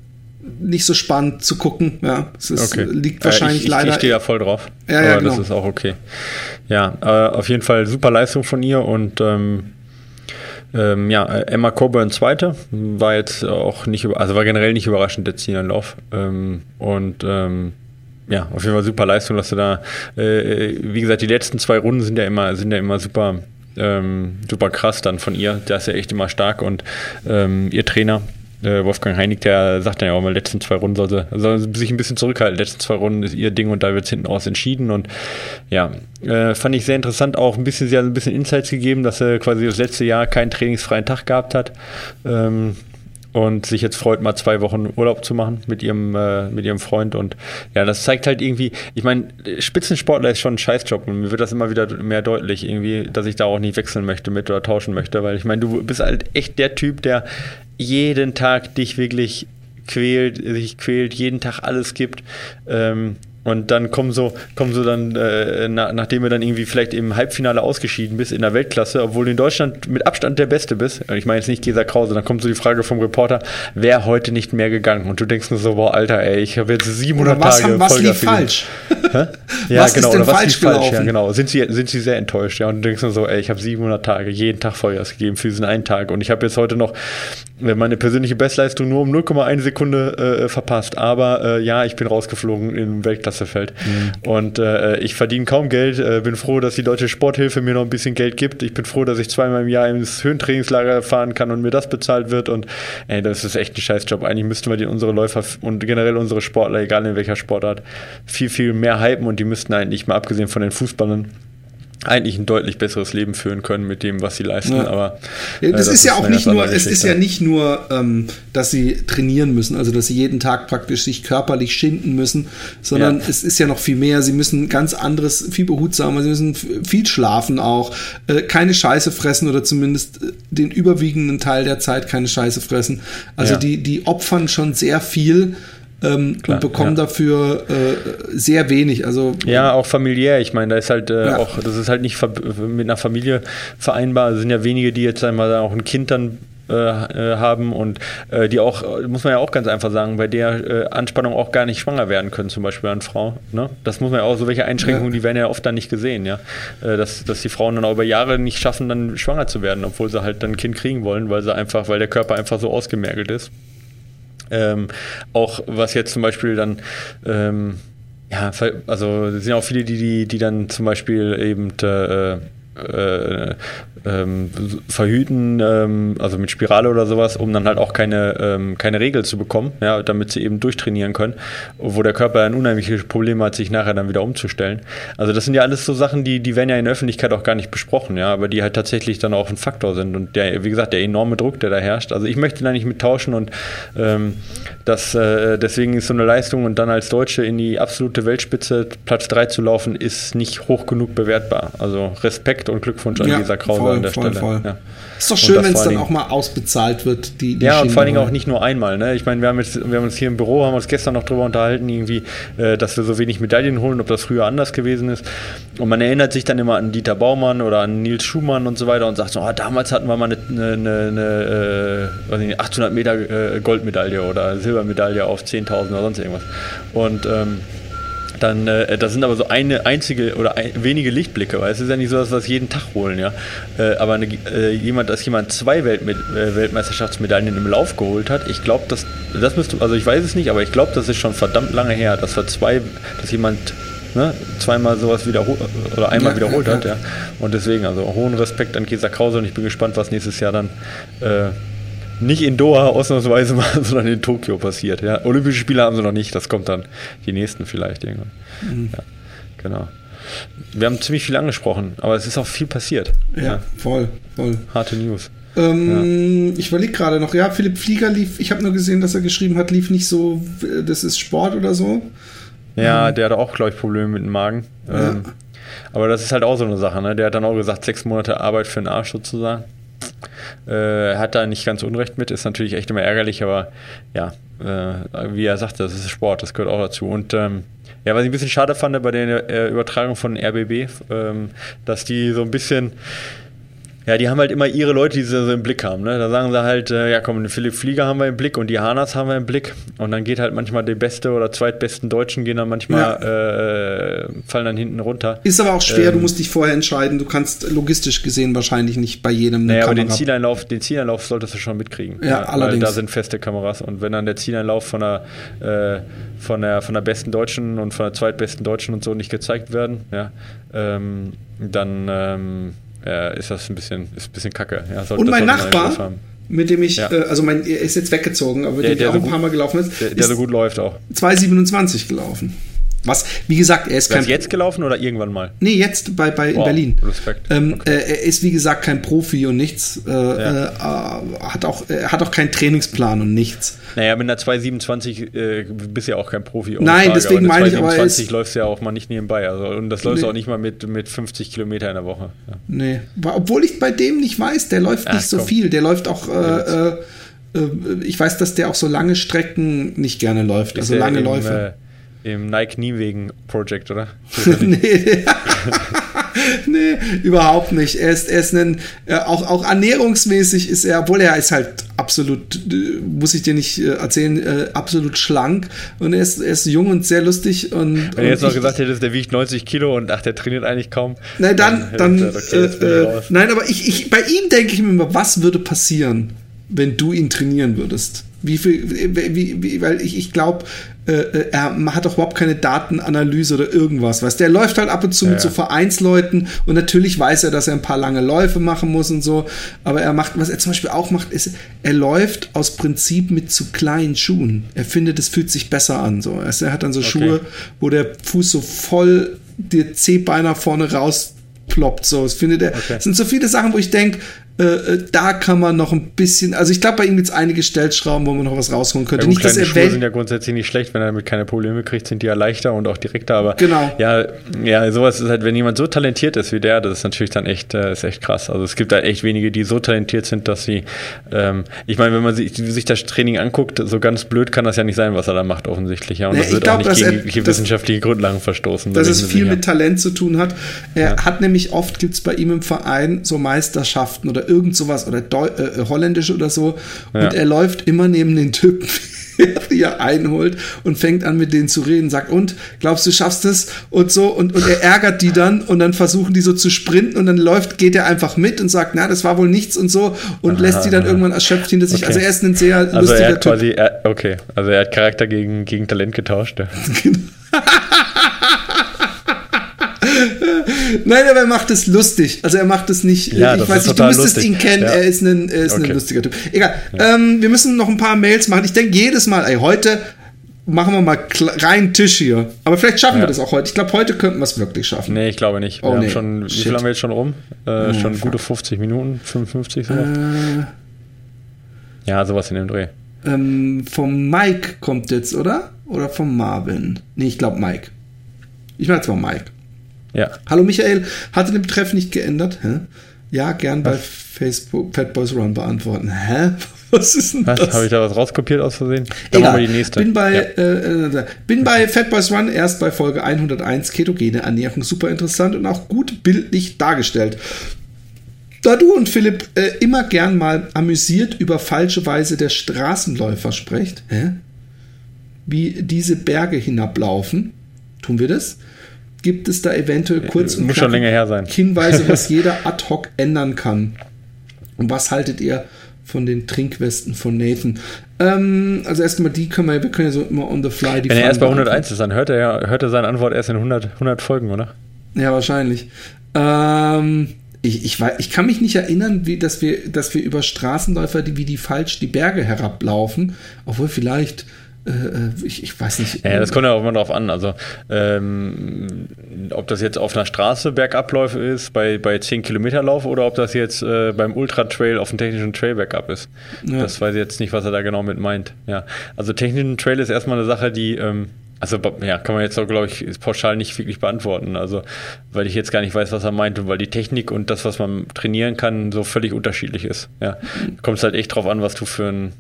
nicht so spannend zu gucken. Ja, es ist, okay. liegt wahrscheinlich äh, ich, ich, leider. Ich stehe da voll drauf. Ja, ja, genau. das ist auch okay. Ja, äh, auf jeden Fall super Leistung von ihr und ähm, ähm, ja, Emma Coburn zweite war jetzt auch nicht, also war generell nicht überraschend jetzt hier in Lauf ähm, und ähm, ja, auf jeden Fall super Leistung, dass du da, äh, wie gesagt, die letzten zwei Runden sind ja immer, sind ja immer super, ähm, super krass dann von ihr. Der ist ja echt immer stark und ähm, ihr Trainer, äh, Wolfgang Heinig, der sagt ja auch mal, letzten zwei Runden soll sie, soll sie sich ein bisschen zurückhalten. Letzten zwei Runden ist ihr Ding und da wird es hinten raus entschieden. Und ja, äh, fand ich sehr interessant, auch ein bisschen, sie hat ein bisschen Insights gegeben, dass sie quasi das letzte Jahr keinen trainingsfreien Tag gehabt hat. Ähm, und sich jetzt freut, mal zwei Wochen Urlaub zu machen mit ihrem, äh, mit ihrem Freund. Und ja, das zeigt halt irgendwie, ich meine, Spitzensportler ist schon ein Scheißjob und mir wird das immer wieder mehr deutlich, irgendwie, dass ich da auch nicht wechseln möchte mit oder tauschen möchte, weil ich meine, du bist halt echt der Typ, der jeden Tag dich wirklich quält, sich quält, jeden Tag alles gibt. Ähm, und dann kommen so, kommen so dann, äh, na, nachdem du dann irgendwie vielleicht im Halbfinale ausgeschieden bist in der Weltklasse, obwohl du in Deutschland mit Abstand der Beste bist, ich meine jetzt nicht Gesa Krause, dann kommt so die Frage vom Reporter, wer heute nicht mehr gegangen? Und du denkst nur so, boah, Alter, ey, ich habe jetzt 700 oder was Tage haben, was lief falsch? ja, was genau, oder was lief falsch? Ja, genau. Sind sie, sind sie sehr enttäuscht, ja. Und du denkst nur so, ey, ich habe 700 Tage, jeden Tag Vollgas gegeben für diesen einen Tag. Und ich habe jetzt heute noch meine persönliche Bestleistung nur um 0,1 Sekunde äh, verpasst. Aber äh, ja, ich bin rausgeflogen im Weltklassefeld. Mhm. Und äh, ich verdiene kaum Geld. Äh, bin froh, dass die Deutsche Sporthilfe mir noch ein bisschen Geld gibt. Ich bin froh, dass ich zweimal im Jahr ins Höhentrainingslager fahren kann und mir das bezahlt wird. Und ey, das ist echt ein Scheißjob. Eigentlich müssten wir die, unsere Läufer und generell unsere Sportler, egal in welcher Sportart, viel, viel mehr hypen und die müssten eigentlich mal abgesehen von den Fußballern eigentlich ein deutlich besseres Leben führen können mit dem, was sie leisten. Ja. Aber äh, das, das, ist ja auch nicht nur, es ist ja nicht nur, ähm, dass sie trainieren müssen, also dass sie jeden Tag praktisch sich körperlich schinden müssen, sondern ja. es ist ja noch viel mehr. Sie müssen ganz anderes, viel behutsamer, sie müssen viel schlafen auch, äh, keine Scheiße fressen oder zumindest äh, den überwiegenden Teil der Zeit keine Scheiße fressen. Also ja. die, die opfern schon sehr viel ähm, Klar, und bekommen ja. dafür äh, sehr wenig. Also ja, auch familiär. Ich meine, da ist halt äh, ja. auch, das ist halt nicht mit einer Familie vereinbar. Es sind ja wenige, die jetzt einmal auch ein Kind dann äh, äh, haben und äh, die auch, muss man ja auch ganz einfach sagen, bei der Anspannung auch gar nicht schwanger werden können, zum Beispiel an Frau. Ne? Das muss man ja auch, so welche Einschränkungen, ja. die werden ja oft dann nicht gesehen, ja. Dass, dass die Frauen dann auch über Jahre nicht schaffen, dann schwanger zu werden, obwohl sie halt dann ein Kind kriegen wollen, weil sie einfach, weil der Körper einfach so ausgemergelt ist. Ähm, auch was jetzt zum Beispiel dann ähm, ja, also es sind auch viele, die, die, die dann zum Beispiel eben äh, äh, ähm, verhüten, ähm, also mit Spirale oder sowas, um dann halt auch keine, ähm, keine Regel zu bekommen, ja, damit sie eben durchtrainieren können, wo der Körper ein unheimliches Problem hat, sich nachher dann wieder umzustellen. Also das sind ja alles so Sachen, die, die werden ja in der Öffentlichkeit auch gar nicht besprochen, ja, aber die halt tatsächlich dann auch ein Faktor sind und der, wie gesagt, der enorme Druck, der da herrscht. Also ich möchte da nicht mittauschen und ähm, das, äh, deswegen ist so eine Leistung und dann als Deutsche in die absolute Weltspitze Platz 3 zu laufen, ist nicht hoch genug bewertbar. Also Respekt und Glückwunsch an ja, Lisa Krause voll, an der voll, Stelle. Voll. Ja. Ist doch schön, wenn es dann auch mal ausbezahlt wird. Die, die ja, und vor allen Dingen auch nicht nur einmal. Ne? Ich meine, wir haben, jetzt, wir haben uns hier im Büro, haben uns gestern noch drüber unterhalten, irgendwie, äh, dass wir so wenig Medaillen holen, ob das früher anders gewesen ist. Und man erinnert sich dann immer an Dieter Baumann oder an Nils Schumann und so weiter und sagt so, oh, damals hatten wir mal eine, eine, eine, eine äh, 800 Meter äh, Goldmedaille oder Silbermedaille auf 10.000 oder sonst irgendwas. Und ähm, dann, äh, das sind aber so eine einzige oder ein, wenige Lichtblicke, weil es ist ja nicht so, dass wir es jeden Tag holen, ja. Äh, aber eine, äh, jemand, dass jemand zwei Weltme äh, Weltmeisterschaftsmedaillen im Lauf geholt hat, ich glaube, dass das müsste, also ich weiß es nicht, aber ich glaube, das ist schon verdammt lange her, dass wir zwei, dass jemand ne, zweimal sowas wiederholt oder einmal ja, wiederholt ja, hat, ja. Und deswegen, also hohen Respekt an Kesa Krause und ich bin gespannt, was nächstes Jahr dann äh, nicht in Doha ausnahmsweise mal, sondern in Tokio passiert. Ja. Olympische Spiele haben sie noch nicht, das kommt dann die nächsten vielleicht irgendwann. Mhm. Ja, genau. Wir haben ziemlich viel angesprochen, aber es ist auch viel passiert. Ja, ja. voll, voll. Harte News. Ähm, ja. Ich überlege gerade noch, ja, Philipp Flieger lief, ich habe nur gesehen, dass er geschrieben hat, lief nicht so, das ist Sport oder so. Ja, ähm. der hatte auch, glaube ich, Probleme mit dem Magen. Ja. Ähm, aber das ist halt auch so eine Sache, ne? Der hat dann auch gesagt, sechs Monate Arbeit für den Arsch sozusagen. Äh, hat da nicht ganz Unrecht mit, ist natürlich echt immer ärgerlich, aber ja, äh, wie er sagte, das ist Sport, das gehört auch dazu. Und ähm, ja, was ich ein bisschen schade fand bei der äh, Übertragung von RBB, ähm, dass die so ein bisschen ja, die haben halt immer ihre Leute, die sie so im Blick haben. Ne? Da sagen sie halt, äh, ja komm, den Philipp Flieger haben wir im Blick und die Hanas haben wir im Blick. Und dann geht halt manchmal die beste oder zweitbesten Deutschen gehen dann manchmal, ja. äh, fallen dann hinten runter. Ist aber auch schwer, ähm, du musst dich vorher entscheiden. Du kannst logistisch gesehen wahrscheinlich nicht bei jedem naja, aber den Zieleinlauf, den Zieleinlauf solltest du schon mitkriegen. Ja, ja allerdings. Weil da sind feste Kameras. Und wenn dann der Zieleinlauf von der, äh, von der, von der besten Deutschen und von der zweitbesten Deutschen und so nicht gezeigt werden, ja, ähm, dann ähm, äh, ist das ein bisschen, ist ein bisschen kacke. Ja, und mein Nachbar, mit dem ich, ja. äh, also mein, er ist jetzt weggezogen, aber mit dem ich auch ein paar Mal gelaufen ist, der, der ist so gut läuft auch. 2,27 gelaufen. Was, wie gesagt, er ist kein. Ist jetzt gelaufen oder irgendwann mal? Nee, jetzt bei, bei wow, in Berlin. Respekt. Ähm, okay. äh, er ist, wie gesagt, kein Profi und nichts. Äh, ja. äh, hat, auch, hat auch keinen Trainingsplan und nichts. Naja, mit einer 227 äh, bist du ja auch kein Profi. Nein, Frage, deswegen meine ich aber. 227 läufst du ja auch mal nicht nebenbei. Also, und das läufst nee. auch nicht mal mit, mit 50 Kilometer in der Woche. Ja. Nee. Obwohl ich bei dem nicht weiß, der läuft Ach, nicht so komm. viel. Der läuft auch. Äh, äh, ich weiß, dass der auch so lange Strecken nicht gerne läuft. Ist also lange im, Läufe im Nike Niewegen Project, oder? nee. nee, überhaupt nicht. Er ist, er ist ein, äh, auch, auch ernährungsmäßig ist er, obwohl er ist halt absolut, äh, muss ich dir nicht äh, erzählen, äh, absolut schlank und er ist, er ist jung und sehr lustig. Und, Wenn du jetzt noch gesagt hättest, der wiegt 90 Kilo und ach, der trainiert eigentlich kaum. Nein, dann, dann, dann okay, äh, nein, aber ich, ich, bei ihm denke ich mir immer, was würde passieren, wenn du ihn trainieren würdest? Wie viel, wie, wie, weil ich, ich glaube, äh, äh, er hat doch überhaupt keine Datenanalyse oder irgendwas. Weißt der läuft halt ab und zu ja, mit so Vereinsleuten und natürlich weiß er, dass er ein paar lange Läufe machen muss und so. Aber er macht, was er zum Beispiel auch macht, ist, er läuft aus Prinzip mit zu kleinen Schuhen. Er findet, es fühlt sich besser an. So. Er hat dann so okay. Schuhe, wo der Fuß so voll der C-Beiner vorne raus ploppt. So, ich finde, der, okay. sind so viele Sachen, wo ich denke, äh, äh, da kann man noch ein bisschen, also ich glaube, bei ihm gibt es einige Stellschrauben, wo man noch was rausholen könnte. Ja, gut, nicht, dass er Schuhe sind ja grundsätzlich nicht schlecht, wenn er damit keine Probleme kriegt, sind die ja leichter und auch direkter, aber genau. ja, ja, sowas ist halt, wenn jemand so talentiert ist wie der, das ist natürlich dann echt, äh, ist echt krass. Also es gibt da echt wenige, die so talentiert sind, dass sie, ähm, ich meine, wenn man sich, sich, das Training anguckt, so ganz blöd kann das ja nicht sein, was er da macht, offensichtlich. Ja, und ja, das wird glaub, auch nicht gegen er, das, wissenschaftliche Grundlagen verstoßen. Dass es viel sicher. mit Talent zu tun hat. Er ja. hat nämlich oft, gibt es bei ihm im Verein so Meisterschaften oder irgend sowas oder Deu äh, Holländisch oder so. Ja. Und er läuft immer neben den Typen, die er einholt und fängt an mit denen zu reden, sagt, und, glaubst du, schaffst es? Und so, und, und er ärgert die dann und dann versuchen die so zu sprinten und dann läuft, geht er einfach mit und sagt, na, das war wohl nichts und so und aha, lässt die dann irgendwann erschöpft hinter sich. Okay. Also er ist ein sehr also lustiger er hat quasi, Er, okay, also er hat Charakter gegen, gegen Talent getauscht. Ja. Nein, aber er macht es lustig. Also er macht es nicht. Ja, ich weiß nicht, du müsstest lustig. ihn kennen. Ja. Er ist, ein, er ist okay. ein lustiger Typ. Egal. Ja. Ähm, wir müssen noch ein paar Mails machen. Ich denke jedes Mal, ey, heute machen wir mal rein Tisch hier. Aber vielleicht schaffen wir das auch heute. Ich glaube, heute könnten wir es wirklich schaffen. Nee, ich glaube nicht. Wir oh, nee. schon, wie viel haben wir jetzt schon rum? Äh, oh, schon fuck. gute 50 Minuten, 55 so. Äh, ja, sowas in dem Dreh. Ähm, vom Mike kommt jetzt, oder? Oder vom Marvin? Nee, ich glaube Mike. Ich meine zwar Mike. Ja. Hallo Michael, hatte den Betreff nicht geändert? Hä? Ja, gern was? bei Facebook Fatboys Run beantworten. Hä? Was ist denn was? das? Habe ich da was rauskopiert aus Versehen? Dann Egal. machen wir die nächste. Bin bei, ja. äh, äh, bin bei Fatboys Run erst bei Folge 101 ketogene Ernährung super interessant und auch gut bildlich dargestellt. Da du und Philipp äh, immer gern mal amüsiert über falsche Weise der Straßenläufer sprecht, hä? wie diese Berge hinablaufen, tun wir das? Gibt es da eventuell kurz und Muss schon länger her sein. Hinweise, was jeder ad hoc ändern kann. Und was haltet ihr von den Trinkwesten von Nathan? Ähm, also erstmal die können wir, wir können ja so immer on the fly die Wenn er erst bei 101 ist, dann hört er ja, hört er seine Antwort erst in 100, 100 Folgen, oder? Ja, wahrscheinlich. Ähm, ich, ich, ich kann mich nicht erinnern, wie, dass, wir, dass wir über Straßenläufer, die, wie die falsch die Berge herablaufen, obwohl vielleicht äh, äh, ich, ich, weiß nicht. Ja, das kommt ja auch immer drauf an. Also, ähm, ob das jetzt auf einer Straße Bergabläufe ist, bei, bei 10 Kilometer Lauf oder ob das jetzt äh, beim Ultra Trail auf dem technischen Trail Bergab ist. Ja. Das weiß ich jetzt nicht, was er da genau mit meint. Ja. Also, technischen Trail ist erstmal eine Sache, die. Ähm, also ja, kann man jetzt auch, glaube ich, pauschal nicht wirklich beantworten. Also, weil ich jetzt gar nicht weiß, was er meint und weil die Technik und das, was man trainieren kann, so völlig unterschiedlich ist. Ja. Kommt es halt echt drauf an, was du für ein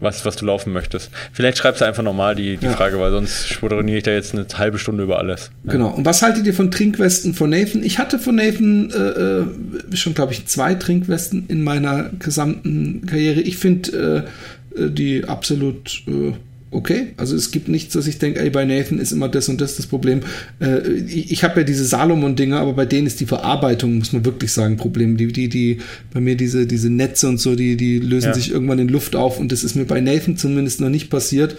was, was du laufen möchtest. Vielleicht schreibst du einfach nochmal die, die ja. Frage, weil sonst schwadroniere ich da jetzt eine halbe Stunde über alles. Genau. Und was haltet ihr von Trinkwesten von Nathan? Ich hatte von Nathan äh, äh schon, glaube ich, zwei Trinkwesten in meiner gesamten Karriere. Ich finde äh, äh, die absolut äh, okay. Also es gibt nichts, dass ich denke, ey, bei Nathan ist immer das und das das Problem. Äh, ich ich habe ja diese Salomon-Dinger, aber bei denen ist die Verarbeitung, muss man wirklich sagen, Problem. Die, die, die, bei mir diese, diese Netze und so, die, die lösen ja. sich irgendwann in Luft auf und das ist mir bei Nathan zumindest noch nicht passiert.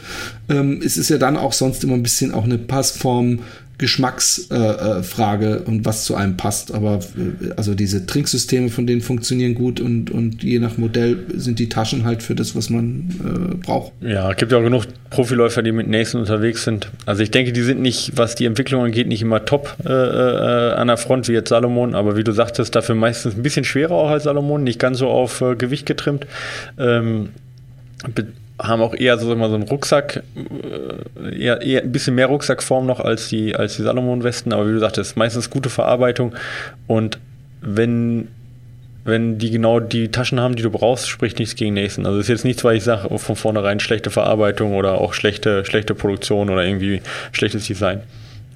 Ähm, es ist ja dann auch sonst immer ein bisschen auch eine Passform Geschmacksfrage äh, äh und was zu einem passt. Aber äh, also diese Trinksysteme von denen funktionieren gut und, und je nach Modell sind die Taschen halt für das, was man äh, braucht. Ja, es gibt ja auch genug Profiläufer, die mit Nathan unterwegs sind. Also ich denke, die sind nicht, was die Entwicklung angeht, nicht immer top äh, äh, an der Front wie jetzt Salomon, aber wie du sagtest, dafür meistens ein bisschen schwerer auch als Salomon, nicht ganz so auf Gewicht getrimmt. Ähm, haben auch eher so, immer so einen Rucksack, äh, eher, eher ein bisschen mehr Rucksackform noch als die, als die Salomon-Westen, aber wie du sagtest, meistens gute Verarbeitung und wenn, wenn die genau die Taschen haben, die du brauchst, spricht nichts gegen Nathan. Also ist jetzt nichts, weil ich sage, von vornherein schlechte Verarbeitung oder auch schlechte, schlechte Produktion oder irgendwie schlechtes Design.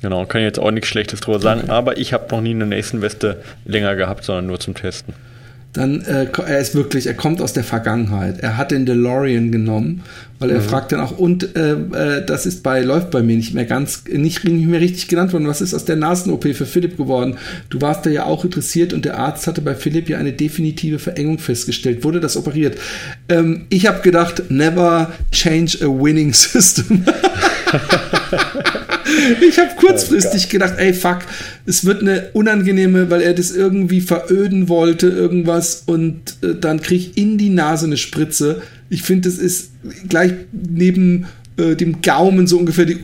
Genau, kann ich jetzt auch nichts Schlechtes drüber sagen, okay. aber ich habe noch nie eine Nathan-Weste länger gehabt, sondern nur zum Testen dann äh, er ist wirklich, er kommt aus der Vergangenheit. Er hat den DeLorean genommen, weil er mhm. fragt dann auch, und äh, äh, das ist bei, läuft bei mir nicht mehr ganz, nicht, nicht mehr richtig genannt worden. Was ist aus der Nasen-OP für Philipp geworden? Du warst da ja auch interessiert und der Arzt hatte bei Philipp ja eine definitive Verengung festgestellt. Wurde das operiert? Ähm, ich habe gedacht, never change a winning system. ich habe kurzfristig oh gedacht, ey, fuck, es wird eine unangenehme, weil er das irgendwie veröden wollte, irgendwas, und äh, dann kriege ich in die Nase eine Spritze. Ich finde, das ist gleich neben äh, dem Gaumen so ungefähr die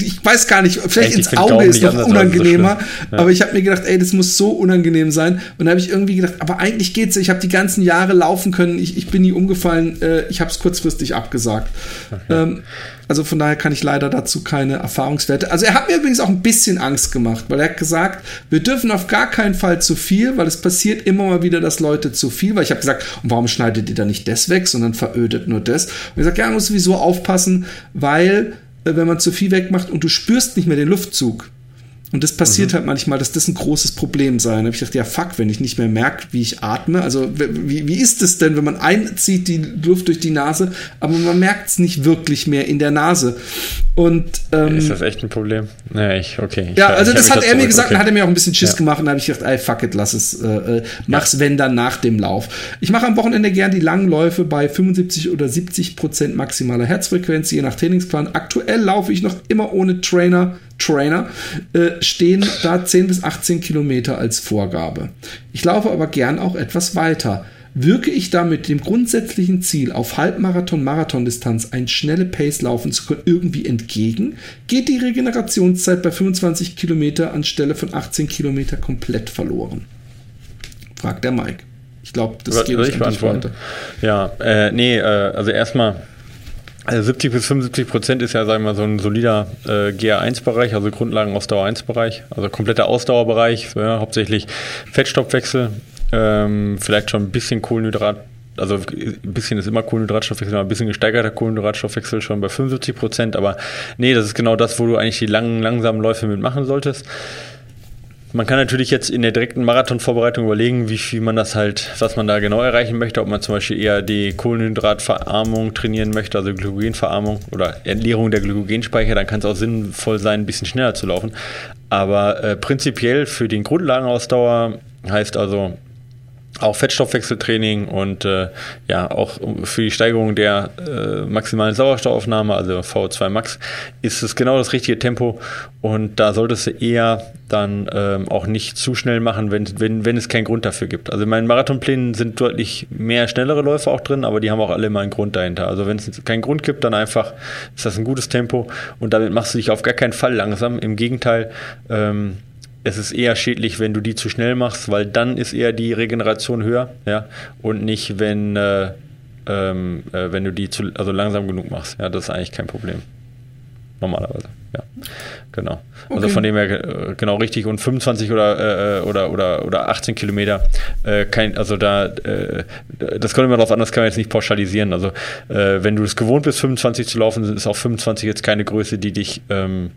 ich weiß gar nicht, vielleicht Echt, ins Auge ist noch unangenehmer, so ja. aber ich habe mir gedacht, ey, das muss so unangenehm sein. Und da habe ich irgendwie gedacht, aber eigentlich geht's. Ich habe die ganzen Jahre laufen können, ich, ich bin nie umgefallen, äh, ich habe es kurzfristig abgesagt. Okay. Ähm, also von daher kann ich leider dazu keine Erfahrungswerte. Also er hat mir übrigens auch ein bisschen Angst gemacht, weil er hat gesagt, wir dürfen auf gar keinen Fall zu viel, weil es passiert immer mal wieder, dass Leute zu viel, weil ich habe gesagt, und warum schneidet ihr da nicht das weg, sondern verödet nur das? Und er sagt, ja, man muss sowieso aufpassen, weil wenn man zu viel wegmacht und du spürst nicht mehr den Luftzug, und das passiert mhm. halt manchmal, dass das ein großes Problem sei. Da habe ich gedacht, ja, fuck, wenn ich nicht mehr merke, wie ich atme. Also, wie, wie ist es denn, wenn man einzieht die Luft durch die Nase, aber man merkt es nicht wirklich mehr in der Nase? Und, ähm, ist das echt ein Problem? Nee, ich, okay. Ich, ja, also das hat er mir gesagt okay. und hat er mir auch ein bisschen Schiss ja. gemacht und habe ich gedacht, ey, fuck it, lass es, äh, äh mach's ja. wenn dann nach dem Lauf. Ich mache am Wochenende gern die langen Läufe bei 75 oder 70 Prozent maximaler Herzfrequenz, je nach Trainingsplan. Aktuell laufe ich noch immer ohne Trainer Trainer, äh, stehen da 10 bis 18 Kilometer als Vorgabe. Ich laufe aber gern auch etwas weiter. Wirke ich damit dem grundsätzlichen Ziel, auf Halbmarathon-Marathon-Distanz ein schnelle Pace laufen zu können, irgendwie entgegen, geht die Regenerationszeit bei 25 Kilometer anstelle von 18 Kilometer komplett verloren. Fragt der Mike. Ich glaube, das geht nicht weiter. Ja, äh, nee, äh, also erstmal also 70 bis 75 Prozent ist ja, sagen wir mal, so ein solider äh, GA1-Bereich, also Grundlagen-Ausdauer 1-Bereich, also kompletter Ausdauerbereich, ja, hauptsächlich Fettstoffwechsel, ähm, vielleicht schon ein bisschen Kohlenhydrat, also ein bisschen ist immer Kohlenhydratstoffwechsel, ein bisschen gesteigerter Kohlenhydratstoffwechsel schon bei 75 Prozent, aber nee, das ist genau das, wo du eigentlich die langen, langsamen Läufe mitmachen solltest. Man kann natürlich jetzt in der direkten Marathonvorbereitung überlegen, wie viel man das halt, was man da genau erreichen möchte, ob man zum Beispiel eher die Kohlenhydratverarmung trainieren möchte, also Glykogenverarmung oder Entleerung der Glykogenspeicher, dann kann es auch sinnvoll sein, ein bisschen schneller zu laufen. Aber äh, prinzipiell für den Grundlagenausdauer heißt also auch Fettstoffwechseltraining und äh, ja auch für die Steigerung der äh, maximalen Sauerstoffaufnahme, also VO2 Max, ist es genau das richtige Tempo und da solltest du eher dann ähm, auch nicht zu schnell machen, wenn, wenn, wenn es keinen Grund dafür gibt. Also in meinen Marathonplänen sind deutlich mehr schnellere Läufe auch drin, aber die haben auch alle immer einen Grund dahinter. Also wenn es keinen Grund gibt, dann einfach ist das ein gutes Tempo und damit machst du dich auf gar keinen Fall langsam. Im Gegenteil, ähm, es ist eher schädlich, wenn du die zu schnell machst, weil dann ist eher die Regeneration höher, ja, und nicht, wenn, äh, ähm, äh, wenn du die zu, also langsam genug machst. Ja, das ist eigentlich kein Problem. Normalerweise, ja. Genau. Also okay. Also von dem her äh, genau richtig und 25 oder, äh, oder, oder, oder 18 Kilometer, äh, kein, also da, äh, das kommt immer darauf an, das kann man jetzt nicht pauschalisieren. Also äh, wenn du es gewohnt bist, 25 zu laufen, ist auch 25 jetzt keine Größe, die dich ähm,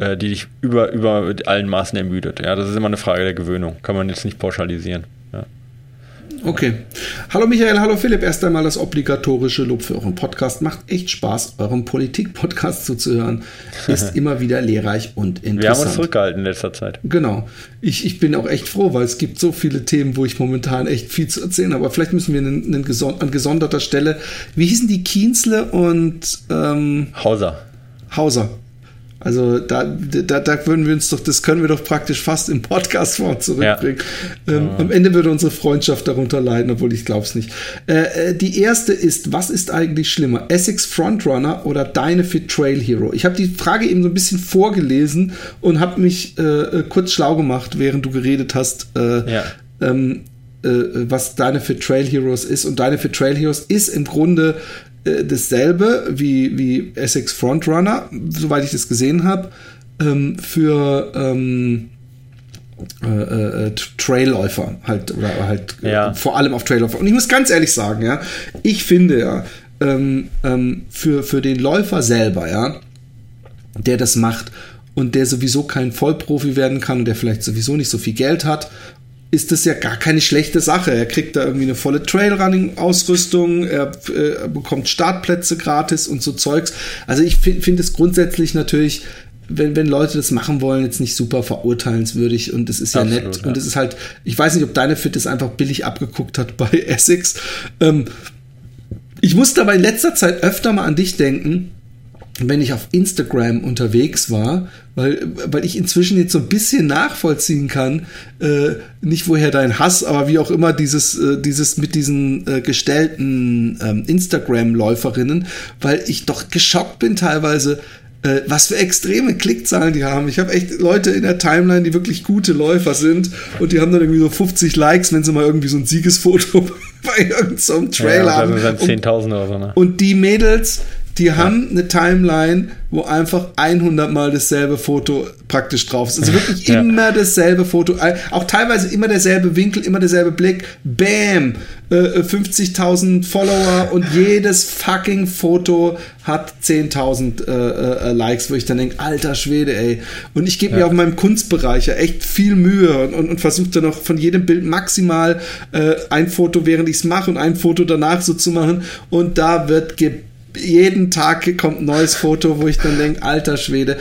äh, die dich über, über allen Maßen ermüdet. Ja, das ist immer eine Frage der Gewöhnung. Kann man jetzt nicht pauschalisieren. Ja. Okay. Hallo Michael, hallo Philipp. Erst einmal das obligatorische Lob für euren Podcast. Macht echt Spaß, eurem Politik-Podcast zuzuhören. Ist immer wieder lehrreich und interessant. Wir haben uns zurückgehalten in letzter Zeit. Genau. Ich, ich bin auch echt froh, weil es gibt so viele Themen, wo ich momentan echt viel zu erzählen habe. Aber vielleicht müssen wir einen, einen geson an gesonderter Stelle. Wie hießen die Kienzle und ähm, Hauser? Hauser. Also da, da, da würden wir uns doch, das können wir doch praktisch fast im Podcast-Form zurückbringen. Ja. Ähm, Am Ende würde unsere Freundschaft darunter leiden, obwohl ich glaube es nicht. Äh, äh, die erste ist, was ist eigentlich schlimmer? Essex Frontrunner oder Dynafit Trail Hero? Ich habe die Frage eben so ein bisschen vorgelesen und habe mich äh, äh, kurz schlau gemacht, während du geredet hast. Äh, ja. Ähm, äh, was Dynafit Trail Heroes ist. Und Dynafit Trail Heroes ist im Grunde äh, dasselbe wie, wie Essex Frontrunner, soweit ich das gesehen habe, ähm, für ähm, äh, äh, Trailläufer halt oder halt äh, ja. vor allem auf Trailläufer. Und ich muss ganz ehrlich sagen, ja, ich finde ja ähm, ähm, für für den Läufer selber, ja, der das macht und der sowieso kein Vollprofi werden kann und der vielleicht sowieso nicht so viel Geld hat ist das ja gar keine schlechte Sache. Er kriegt da irgendwie eine volle Trailrunning-Ausrüstung, er, äh, bekommt Startplätze gratis und so Zeugs. Also ich finde find es grundsätzlich natürlich, wenn, wenn Leute das machen wollen, jetzt nicht super verurteilenswürdig und es ist ja Absolut, nett. Ja. Und es ist halt, ich weiß nicht, ob deine Fit das einfach billig abgeguckt hat bei Essex. Ähm, ich musste aber in letzter Zeit öfter mal an dich denken, wenn ich auf Instagram unterwegs war, weil, weil ich inzwischen jetzt so ein bisschen nachvollziehen kann, äh, nicht woher dein Hass, aber wie auch immer dieses, äh, dieses mit diesen äh, gestellten ähm, Instagram-Läuferinnen, weil ich doch geschockt bin teilweise, äh, was für extreme Klickzahlen die haben. Ich habe echt Leute in der Timeline, die wirklich gute Läufer sind und die haben dann irgendwie so 50 Likes, wenn sie mal irgendwie so ein Siegesfoto bei irgendeinem so Trailer ja, haben. Dann 10.000 oder so, ne? Und die Mädels, die haben eine Timeline, wo einfach 100 Mal dasselbe Foto praktisch drauf ist. Also wirklich ja. immer dasselbe Foto. Auch teilweise immer derselbe Winkel, immer derselbe Blick. Bam! Äh, 50.000 Follower und jedes fucking Foto hat 10.000 äh, äh, Likes, wo ich dann denke, alter Schwede, ey. Und ich gebe ja. mir auf meinem Kunstbereich ja echt viel Mühe und, und, und versuche dann noch von jedem Bild maximal äh, ein Foto, während ich es mache und ein Foto danach so zu machen. Und da wird gebildet jeden Tag kommt ein neues Foto, wo ich dann denke, alter Schwede.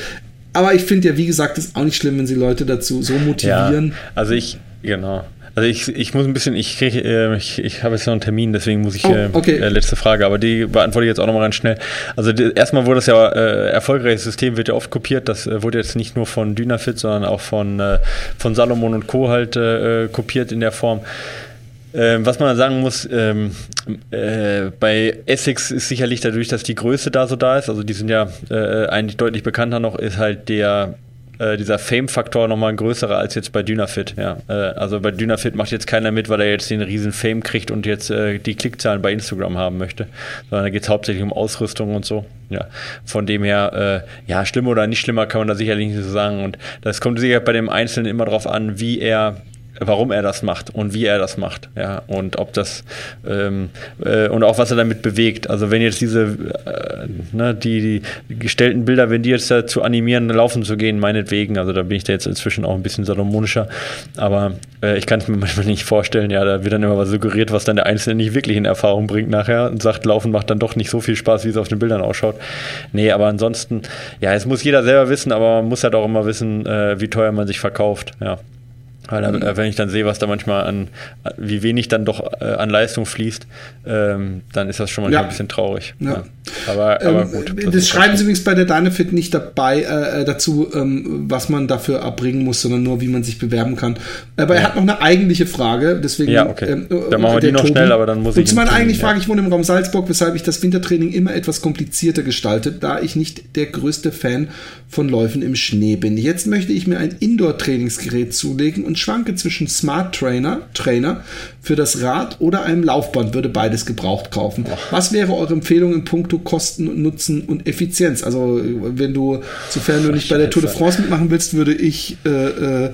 Aber ich finde ja, wie gesagt, ist auch nicht schlimm, wenn sie Leute dazu so motivieren. Ja, also ich, genau. Also ich, ich muss ein bisschen, ich kriege, äh, ich, ich habe jetzt noch einen Termin, deswegen muss ich, oh, äh, okay. äh, letzte Frage, aber die beantworte ich jetzt auch nochmal ganz schnell. Also die, erstmal wurde das ja, äh, erfolgreiches System wird ja oft kopiert, das äh, wurde jetzt nicht nur von Dynafit, sondern auch von, äh, von Salomon und Co. halt äh, kopiert in der Form. Ähm, was man sagen muss, ähm, äh, bei Essex ist sicherlich dadurch, dass die Größe da so da ist, also die sind ja äh, eigentlich deutlich bekannter noch, ist halt der äh, dieser Fame-Faktor nochmal ein größerer als jetzt bei Dynafit. Ja. Äh, also bei Dynafit macht jetzt keiner mit, weil er jetzt den riesen Fame kriegt und jetzt äh, die Klickzahlen bei Instagram haben möchte, sondern da geht es hauptsächlich um Ausrüstung und so. Ja, von dem her, äh, ja, schlimmer oder nicht schlimmer kann man da sicherlich nicht so sagen. Und das kommt sicher bei dem Einzelnen immer darauf an, wie er warum er das macht und wie er das macht, ja, und ob das ähm, äh, und auch was er damit bewegt. Also wenn jetzt diese äh, ne, die, die, gestellten Bilder, wenn die jetzt dazu animieren, laufen zu gehen, meinetwegen, also da bin ich da jetzt inzwischen auch ein bisschen salomonischer, aber äh, ich kann es mir manchmal nicht vorstellen, ja, da wird dann immer was suggeriert, was dann der Einzelne nicht wirklich in Erfahrung bringt nachher und sagt, Laufen macht dann doch nicht so viel Spaß, wie es auf den Bildern ausschaut. Nee, aber ansonsten, ja, es muss jeder selber wissen, aber man muss halt auch immer wissen, äh, wie teuer man sich verkauft, ja. Weil dann, äh, wenn ich dann sehe, was da manchmal an, wie wenig dann doch äh, an Leistung fließt, ähm, dann ist das schon mal ja. ein bisschen traurig. Ja. ja. Aber, aber ähm, gut. Das, das schreiben sie übrigens bei der Dynafit nicht dabei äh, äh, dazu, ähm, was man dafür erbringen muss, sondern nur, wie man sich bewerben kann. Aber er hat noch eine eigentliche Frage, deswegen. Ja, okay. Ähm, dann machen wir die noch Tobi. schnell, aber dann muss Und ich. Und zu meiner eigentlichen Frage, ich wohne im Raum Salzburg, weshalb ich das Wintertraining immer etwas komplizierter gestalte, da ich nicht der größte Fan von Läufen im Schnee bin. Jetzt möchte ich mir ein Indoor-Trainingsgerät zulegen und schwanke zwischen Smart Trainer, Trainer für das Rad oder einem Laufband, würde beides gebraucht kaufen. Was wäre eure Empfehlung in puncto Kosten, Nutzen und Effizienz? Also, wenn du, sofern du nicht bei der Tour de France mitmachen willst, würde ich äh, äh,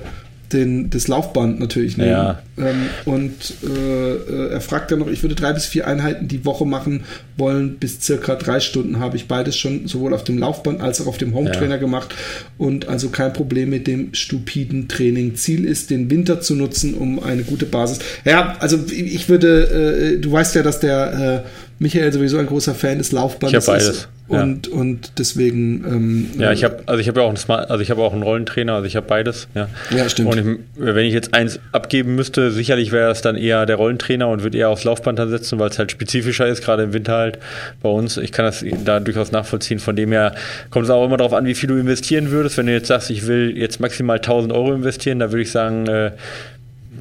den, das Laufband natürlich nehmen. Ja. Ähm, und äh, äh, er fragt dann noch, ich würde drei bis vier Einheiten die Woche machen wollen, bis circa drei Stunden habe ich beides schon sowohl auf dem Laufband als auch auf dem Home Trainer ja. gemacht und also kein Problem mit dem stupiden Training. Ziel ist, den Winter zu nutzen, um eine gute Basis. Ja, also ich würde, äh, du weißt ja, dass der äh, Michael sowieso ein großer Fan des Laufbandes ich beides. ist. Und, ja. und deswegen. Ähm, ja, ich habe also ich habe ja auch einen Smart, also ich habe auch einen Rollentrainer, also ich habe beides. Ja, ja stimmt. Und ich, wenn ich jetzt eins abgeben müsste, sicherlich wäre es dann eher der Rollentrainer und würde eher aufs Laufband ansetzen, weil es halt spezifischer ist, gerade im Winter halt bei uns. Ich kann das da durchaus nachvollziehen. Von dem her kommt es auch immer darauf an, wie viel du investieren würdest. Wenn du jetzt sagst, ich will jetzt maximal 1000 Euro investieren, da würde ich sagen, äh,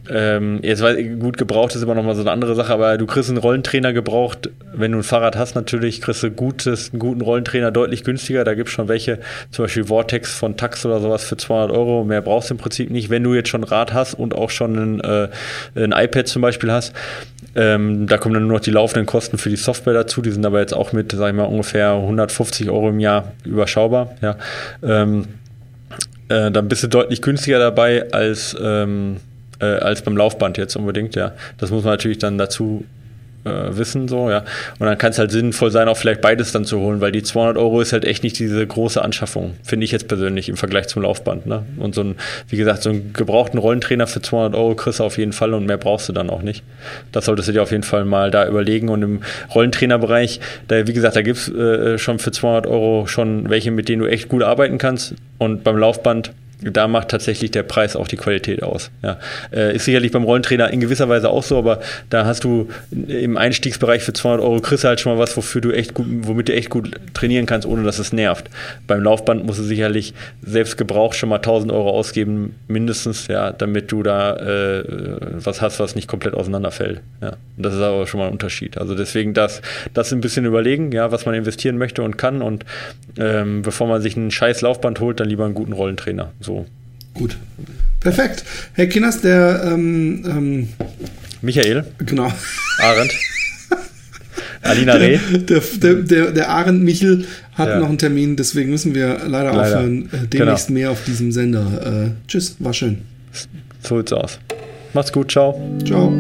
ähm, jetzt weil gut gebraucht ist immer noch mal so eine andere Sache, aber du kriegst einen Rollentrainer gebraucht, wenn du ein Fahrrad hast natürlich, kriegst du gutes, einen guten Rollentrainer deutlich günstiger. Da gibt es schon welche, zum Beispiel Vortex von Tax oder sowas für 200 Euro. Mehr brauchst du im Prinzip nicht. Wenn du jetzt schon ein Rad hast und auch schon ein, äh, ein iPad zum Beispiel hast, ähm, da kommen dann nur noch die laufenden Kosten für die Software dazu. Die sind aber jetzt auch mit, sag ich mal, ungefähr 150 Euro im Jahr überschaubar. Ja. Ähm, äh, dann bist du deutlich günstiger dabei als ähm, äh, als beim Laufband jetzt unbedingt, ja. Das muss man natürlich dann dazu äh, wissen, so, ja. Und dann kann es halt sinnvoll sein, auch vielleicht beides dann zu holen, weil die 200 Euro ist halt echt nicht diese große Anschaffung, finde ich jetzt persönlich im Vergleich zum Laufband, ne. Und so ein, wie gesagt, so einen gebrauchten Rollentrainer für 200 Euro kriegst du auf jeden Fall und mehr brauchst du dann auch nicht. Das solltest du dir auf jeden Fall mal da überlegen und im Rollentrainerbereich, da, wie gesagt, da gibt es äh, schon für 200 Euro schon welche, mit denen du echt gut arbeiten kannst und beim Laufband da macht tatsächlich der Preis auch die Qualität aus. Ja. Äh, ist sicherlich beim Rollentrainer in gewisser Weise auch so, aber da hast du im Einstiegsbereich für 200 Euro kriegst du halt schon mal was, wofür du echt gut, womit du echt gut trainieren kannst, ohne dass es nervt. Beim Laufband musst du sicherlich selbst gebraucht schon mal 1000 Euro ausgeben, mindestens, ja, damit du da äh, was hast, was nicht komplett auseinanderfällt. Ja. Das ist aber schon mal ein Unterschied. Also deswegen das, das ein bisschen überlegen, ja, was man investieren möchte und kann und ähm, bevor man sich ein scheiß Laufband holt, dann lieber einen guten Rollentrainer. So. Gut. Perfekt. Herr Kinners, der ähm, ähm, Michael. Genau. Arendt. Alina Reh. Der, der, der, der Arendt Michel hat ja. noch einen Termin, deswegen müssen wir leider, leider. aufhören. Äh, demnächst genau. mehr auf diesem Sender. Äh, tschüss, war schön. So sieht's aus. Macht's gut, ciao. Ciao.